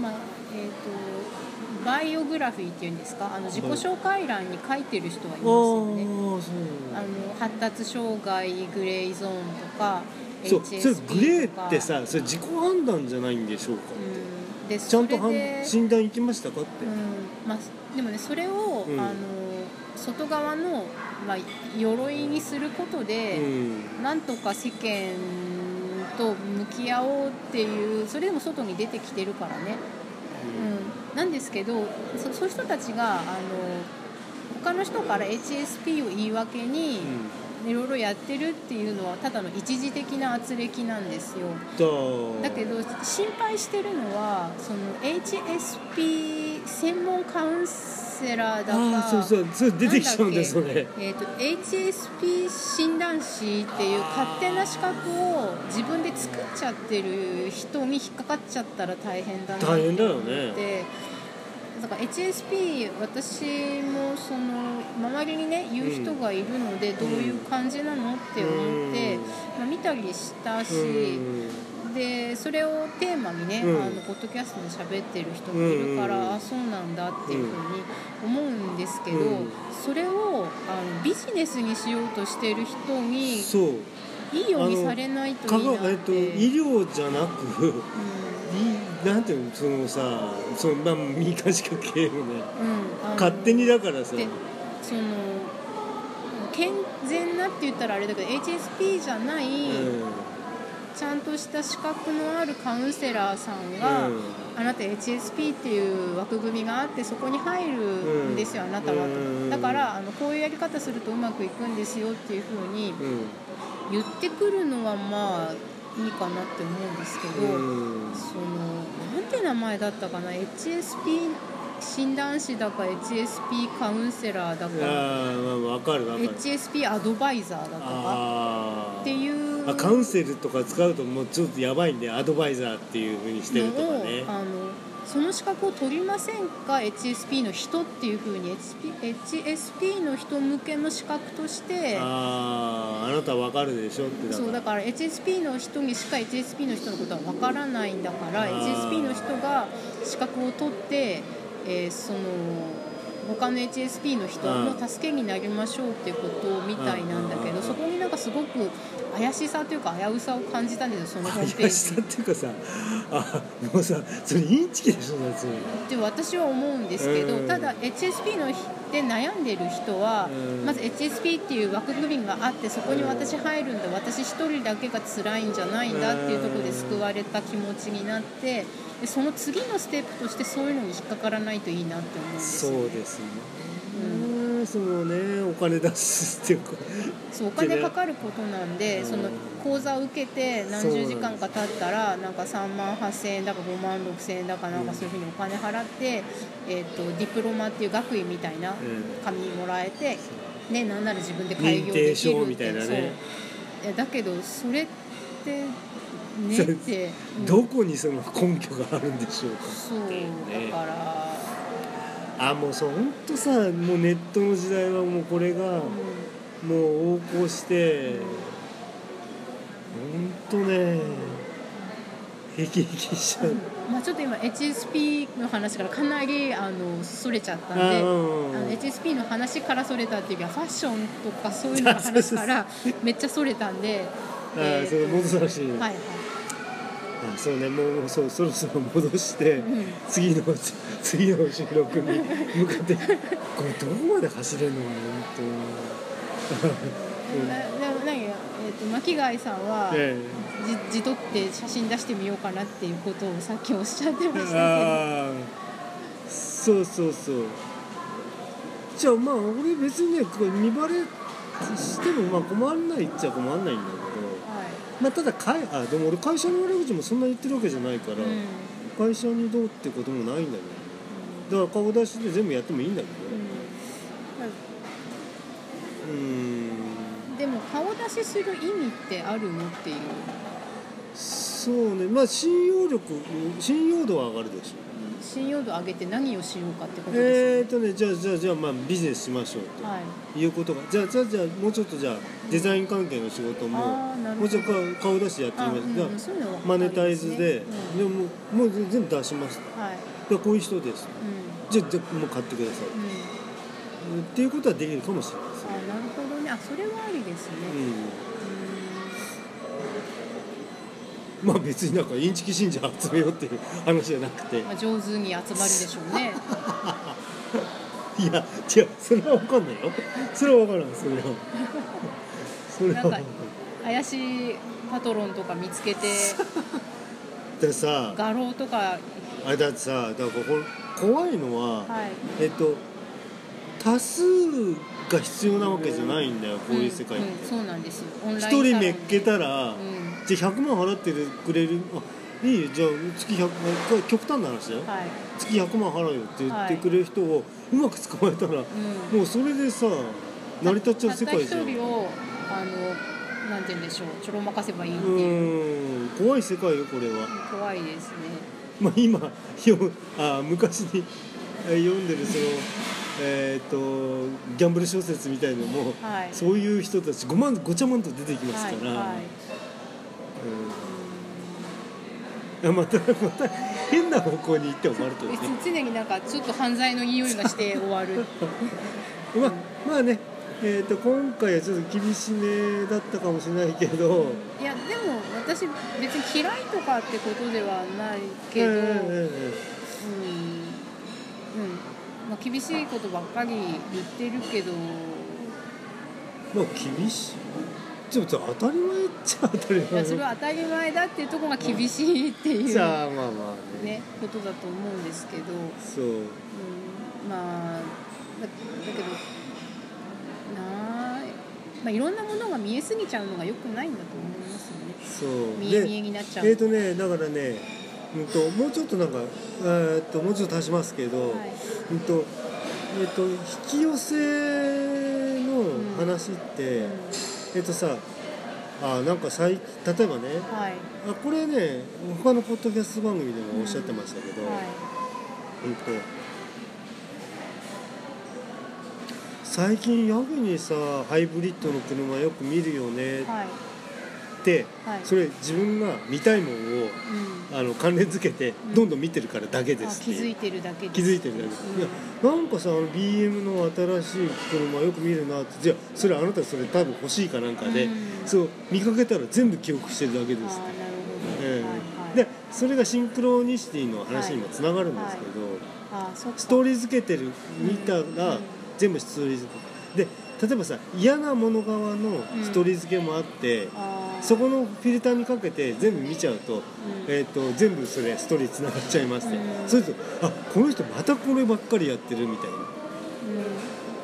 Speaker 2: まあえっ、とバイオグラフィーっていうんですか？あの自己紹介欄に書いてる人はいますよね。
Speaker 1: あ
Speaker 2: の発達障害グレーゾーンとか
Speaker 1: そうそれグレーってさそれ自己判断じゃないんでしょうか、
Speaker 2: うん、で
Speaker 1: ちゃんと診断行きましたかって、
Speaker 2: うん。まあ、でもねそれを、
Speaker 1: うん。
Speaker 2: あの外側の、まあ、鎧にすることで、
Speaker 1: うん。
Speaker 2: なんとか世間と向き合おうっていうそれでも外に出てきてるからね、うん、なんですけどそそういう人たちがあの他の人から HSP を言い訳にいろいろやってるっていうのはただの一時的な圧力なんですよ。
Speaker 1: うん、だ
Speaker 2: だけど心配してるのはその HSP 専門カウンセラーだか
Speaker 1: ああそうそうそれ出てきちゃうんだよそ
Speaker 2: なんだっ
Speaker 1: れ。
Speaker 2: えー、と HSP 診断士っていう勝手な資格を自分で作っちゃってる人に引っかかっちゃったら大変だなって。
Speaker 1: 大変だよね
Speaker 2: だから HSP 私もその周りにね言う人がいるので、どういう感じなのって思って、まあ、見たりしたし、
Speaker 1: うん。
Speaker 2: でそれをテーマにね、
Speaker 1: うん。
Speaker 2: あのポッドキャストで喋ってる人もいるから、あそうなんだっていうふうに思うんですけど、
Speaker 1: うん。
Speaker 2: それをあのビジネスにしようとしてる人に
Speaker 1: そう
Speaker 2: いいようにされないと
Speaker 1: か
Speaker 2: いいなって、
Speaker 1: がえっと医療じゃなく
Speaker 2: う
Speaker 1: いなんていうのそのさそのまあ右かしか系よね
Speaker 2: ん。うん
Speaker 1: 勝手にだからさ。
Speaker 2: でその健全なって言ったらあれだけど HSP じゃない、
Speaker 1: うん。
Speaker 2: ちゃんとした資格のあるカウンセラーさんが、
Speaker 1: うん。
Speaker 2: あなた HSP っていう枠組みがあってそこに入るんですよ、
Speaker 1: うん
Speaker 2: あなたはと、
Speaker 1: うん。
Speaker 2: だからあのこういうやり方するとうまくいくんですよっていうふうに言ってくるのはまあいいかなって思うんですけど、
Speaker 1: うん。
Speaker 2: そのなんて名前だったかな？HSP 診断士だか HSP カウンセラーだ
Speaker 1: あ
Speaker 2: か
Speaker 1: ーまあ分かる分かる。
Speaker 2: HSP アドバイザーだとか。っていう。
Speaker 1: あカウンセルとか使うともうちょっとやばいんでアドバイザーっていうふうにしてるとかね。
Speaker 2: あのその資格を取りませんか？HSP の人っていうふうに HSP, HSP の人向けの資格として。
Speaker 1: あああなた分かるでしょって
Speaker 2: そうだから HSP の人にしか HSP の人のことは分からないんだから HSP の人が資格を取って、えーその他の HSP の人の助けになりましょうってことみたいなんだけ
Speaker 1: うん
Speaker 2: どそこになんかすごく怪しさというか危うさを感じたんですよそのホームページ
Speaker 1: 怪しさっていうかさあもうさそれインチキでしょそれ。
Speaker 2: って私は思うんですけど、
Speaker 1: うん。
Speaker 2: ただ HSP ので悩んでる人は、
Speaker 1: うん。
Speaker 2: まず HSP っていう枠組みがあってそこに私入るんだ。私一人だけが辛いんじゃないんだっていうところで救われた気持ちになってでその次のステップとしてそういうのに引っかからないといいなって思うんです
Speaker 1: そ
Speaker 2: よ、ね、
Speaker 1: うですね、そのねお金出すっていうか。
Speaker 2: そうお金かかることなんで、
Speaker 1: うん。
Speaker 2: その講座を受けて何十時間か経ったらなんか3万8000円だか5万6000円だかなんかそういうふうにお金払って、えー、とディプロマっていう学位みたいな
Speaker 1: うん。
Speaker 2: 紙もらえて、ね、なんなら自分で開業できる
Speaker 1: みたいなね。
Speaker 2: だけどそれってねって、うん
Speaker 1: どこにその根拠があるんでしょうか。
Speaker 2: そうだから、
Speaker 1: あもうそう本当さもうネットの時代はもうこれが
Speaker 2: うん。
Speaker 1: もう横行して本当ねへきへきしちゃう。
Speaker 2: まあ、ちょっと今 HSP の話からかなりあのそれちゃったんで、
Speaker 1: あ
Speaker 2: の HSP の話からそれたっていうかファッションとかそういうのの話からめっちゃそれたんで、
Speaker 1: あーそれ戻さなくていいの
Speaker 2: はいはい、
Speaker 1: あそうねもうそうそろそろ戻して、
Speaker 2: うん。
Speaker 1: 次の 次の収録に向かって これどこまで走れるのかな本
Speaker 2: なでも何や、えー、と巻貝さんは、
Speaker 1: 当え。
Speaker 2: じ自撮って写真出してみようかなっていうことをさっきおっしゃってま
Speaker 1: え
Speaker 2: したけ
Speaker 1: ああそうそうそう。じゃあまあ俺別にねこれ見バレしてもまあ困らないっちゃ困らないんだまあただかいあでも俺会社の悪口もそんな言ってるわけじゃないから、
Speaker 2: うん。
Speaker 1: 会社にどうってこともないんだけどだから顔出しで全部やってもいいんだけど
Speaker 2: うん。
Speaker 1: うーん。
Speaker 2: でも顔出しする意味ってあるの？っていう。
Speaker 1: そうね。まあ信用力信用度は上がるでしょ
Speaker 2: 信用度上げて何をしようかってことです
Speaker 1: えーとねじゃあじゃあじゃあまあビジネスしましょうと、
Speaker 2: はい。
Speaker 1: いうことが。じゃあじゃあじゃあもうちょっとじゃあデザイン関係の仕事も
Speaker 2: あーなるほど。
Speaker 1: もうちょっと顔出してやってみ
Speaker 2: あ、
Speaker 1: ますじゃあ
Speaker 2: うういうのは
Speaker 1: マネタイズで、
Speaker 2: うん。
Speaker 1: でももう全部出します
Speaker 2: はい、
Speaker 1: でこういう人です。
Speaker 2: うん。
Speaker 1: じゃあじゃあもう買ってください、
Speaker 2: うん、
Speaker 1: っていうことはできるかもしれないですね
Speaker 2: あなるほどね。あそれはありですね、
Speaker 1: うんまあ別になんかインチキ信者集めようっていう話じゃなくて。
Speaker 2: うんまあ、上手に集まるでしょうね。
Speaker 1: いや違うそれは分かんないよ。それは分からんそれは。それは分かんない。
Speaker 2: 怪しいパトロンとか見つけて
Speaker 1: でさ
Speaker 2: 画廊とか。
Speaker 1: あれだってさだからここ怖いのは、
Speaker 2: はい。
Speaker 1: えっと多数が必要なわけじゃないんだよこういう世界っ
Speaker 2: んん
Speaker 1: て
Speaker 2: そうなんですよ。
Speaker 1: 一、人めっけたら、
Speaker 2: うん
Speaker 1: じゃあ100万払ってくれる？あいいよ。じゃあ月100万極端な話だよ。
Speaker 2: はい。
Speaker 1: 月100万払うよって言ってくれる人をうまく捕まえたら、
Speaker 2: うん。
Speaker 1: もうそれでさ成り立っちゃう世界じゃん。
Speaker 2: あのなんて言うんでしょう。ちょろまかせばいいって
Speaker 1: う。
Speaker 2: いう
Speaker 1: 怖い世界よこれは。
Speaker 2: 怖いですね。
Speaker 1: まあ今よあ昔にえー読んでるそのえっ、とギャンブル小説みたいのも、
Speaker 2: はい。
Speaker 1: そういう人たちごまんごちゃまんと出てきますから、
Speaker 2: はいはい。
Speaker 1: うん、またまた変な方向に行っても悪とね。
Speaker 2: 別に常になんかちょっと犯罪の匂いがして終わる。
Speaker 1: まあまあね。えー、と今回はちょっと厳しめだったかもしれないけど、
Speaker 2: いやでも私別に嫌いとかってことではないけど、
Speaker 1: えー
Speaker 2: うん、うん
Speaker 1: え
Speaker 2: まあ、厳しいことばっかり言ってるけど。
Speaker 1: ーまあ厳しい？ちょっと当たり前っちゃ当たり前
Speaker 2: それは当たり前だっていうところが厳しいっていう
Speaker 1: じゃあまあまあね。
Speaker 2: ねことだと思うんですけど、
Speaker 1: そう。
Speaker 2: うん、まあだだけどなあ、まあ、いろんなものが見えすぎちゃうのが良くないんだと思いますよね。
Speaker 1: そう。
Speaker 2: 見え見えになっちゃう
Speaker 1: えっ、とねだからねうんともうちょっとなんかえーっともうちょっと足しますけど、
Speaker 2: はい。
Speaker 1: うんとえっ、と引き寄せの話って、えっ、とさあなんか最例えばね
Speaker 2: はい。
Speaker 1: あこれね他のポッドキャスト番組でもおっしゃってましたけど、
Speaker 2: はい。
Speaker 1: うんと最近やけにさハイブリッドの車よく見るよね。
Speaker 2: はい
Speaker 1: それ自分が見たいものを
Speaker 2: うん。
Speaker 1: あの関連づけて
Speaker 2: うん。
Speaker 1: どんどん見てるからだけで
Speaker 2: あ
Speaker 1: す
Speaker 2: 気づいてるだけ
Speaker 1: 気づいてるだけ。です、いやなんかさあの BM の新しい車よく見るなってじゃあそれあなたそれ多分欲しいかなんかで、
Speaker 2: うん。
Speaker 1: そう見かけたら全部記憶してるだけです
Speaker 2: あーなるほど、
Speaker 1: ええ
Speaker 2: はいはい。
Speaker 1: でそれがシンクロニシティの話にもつながるんですけど、
Speaker 2: あーそっか。
Speaker 1: ストーリー付けてる見た
Speaker 2: うん。
Speaker 1: ら全部ストーリー付け。で例えばさ嫌なもの側のストーリー付けもあって、
Speaker 2: あー
Speaker 1: そこのフィルターにかけて全部見ちゃうと,、
Speaker 2: うん。
Speaker 1: えー、と全部それストーリーつながっちゃいまして、
Speaker 2: うん。
Speaker 1: そうするとあこの人またこればっかりやってるみたいな。
Speaker 2: うん。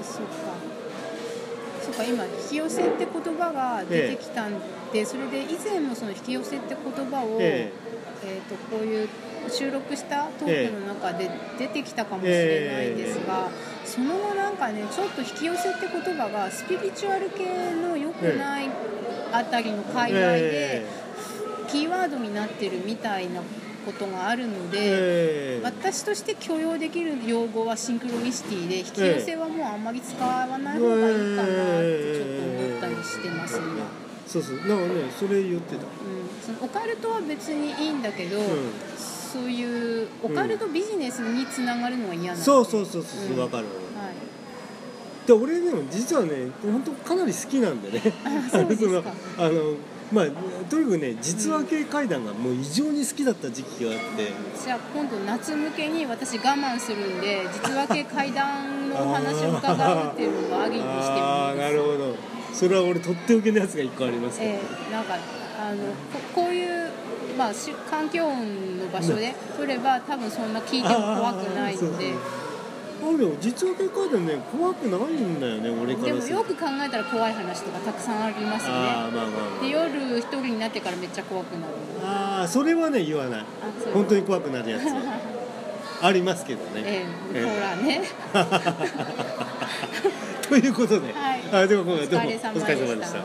Speaker 2: そっか。そっか今引き寄せって言葉が出てきたんで、それで以前もその引き寄せって言葉を、
Speaker 1: え
Speaker 2: え。ー、とこういう収録したトークの中で出てきたかもしれないんですが、その後なんかねちょっと引き寄せって言葉がスピリチュアル系の良くないあたりの界隈で
Speaker 1: え
Speaker 2: キーワードになってるみたいなことがあるの
Speaker 1: ー
Speaker 2: で。
Speaker 1: えー
Speaker 2: 私として許容できる用語はシンクロニシティで引き寄せはもうあんまり使わない方がいいかなってちょっと思ったりしてます今、
Speaker 1: そうそう。なんかねそれ言ってた。
Speaker 2: うん、そのオカルトは別にいいんだけど、
Speaker 1: うん。
Speaker 2: そそういうオカルトビジネスにつながるのが嫌なんで
Speaker 1: そうそうそうそう
Speaker 2: うん
Speaker 1: わかる。
Speaker 2: はい
Speaker 1: で俺でも実はね本当かなり好きなんでね。
Speaker 2: あ
Speaker 1: のあのまあとにかくね実話系怪談がもう異常に好きだった時期があって。
Speaker 2: じゃあ今度夏向けに私我慢するんで実話系怪談のお話を伺うっていうのをアギにしてもいいです。
Speaker 1: ああなるほど。それは俺とっておきのやつが一個ありますけど、
Speaker 2: ええなんかあのここういう、まあ、し環境音の場所で撮れば多分そんな聞いても怖くない
Speaker 1: あーそうそう。
Speaker 2: ので
Speaker 1: あでも実話系怪談ね怖くないんだよね俺からる
Speaker 2: ですもよく考えたら怖い話とかたくさんありますよ
Speaker 1: あ
Speaker 2: ね
Speaker 1: あまあまあ。
Speaker 2: で夜一人になってからめっちゃ怖くなる。
Speaker 1: ああそれはね言わない。本当に怖くなるやつは。ありますけどね、
Speaker 2: ええ
Speaker 1: ええ。
Speaker 2: ほらね。
Speaker 1: ということで、
Speaker 2: はい。
Speaker 1: あでもお疲れ様でした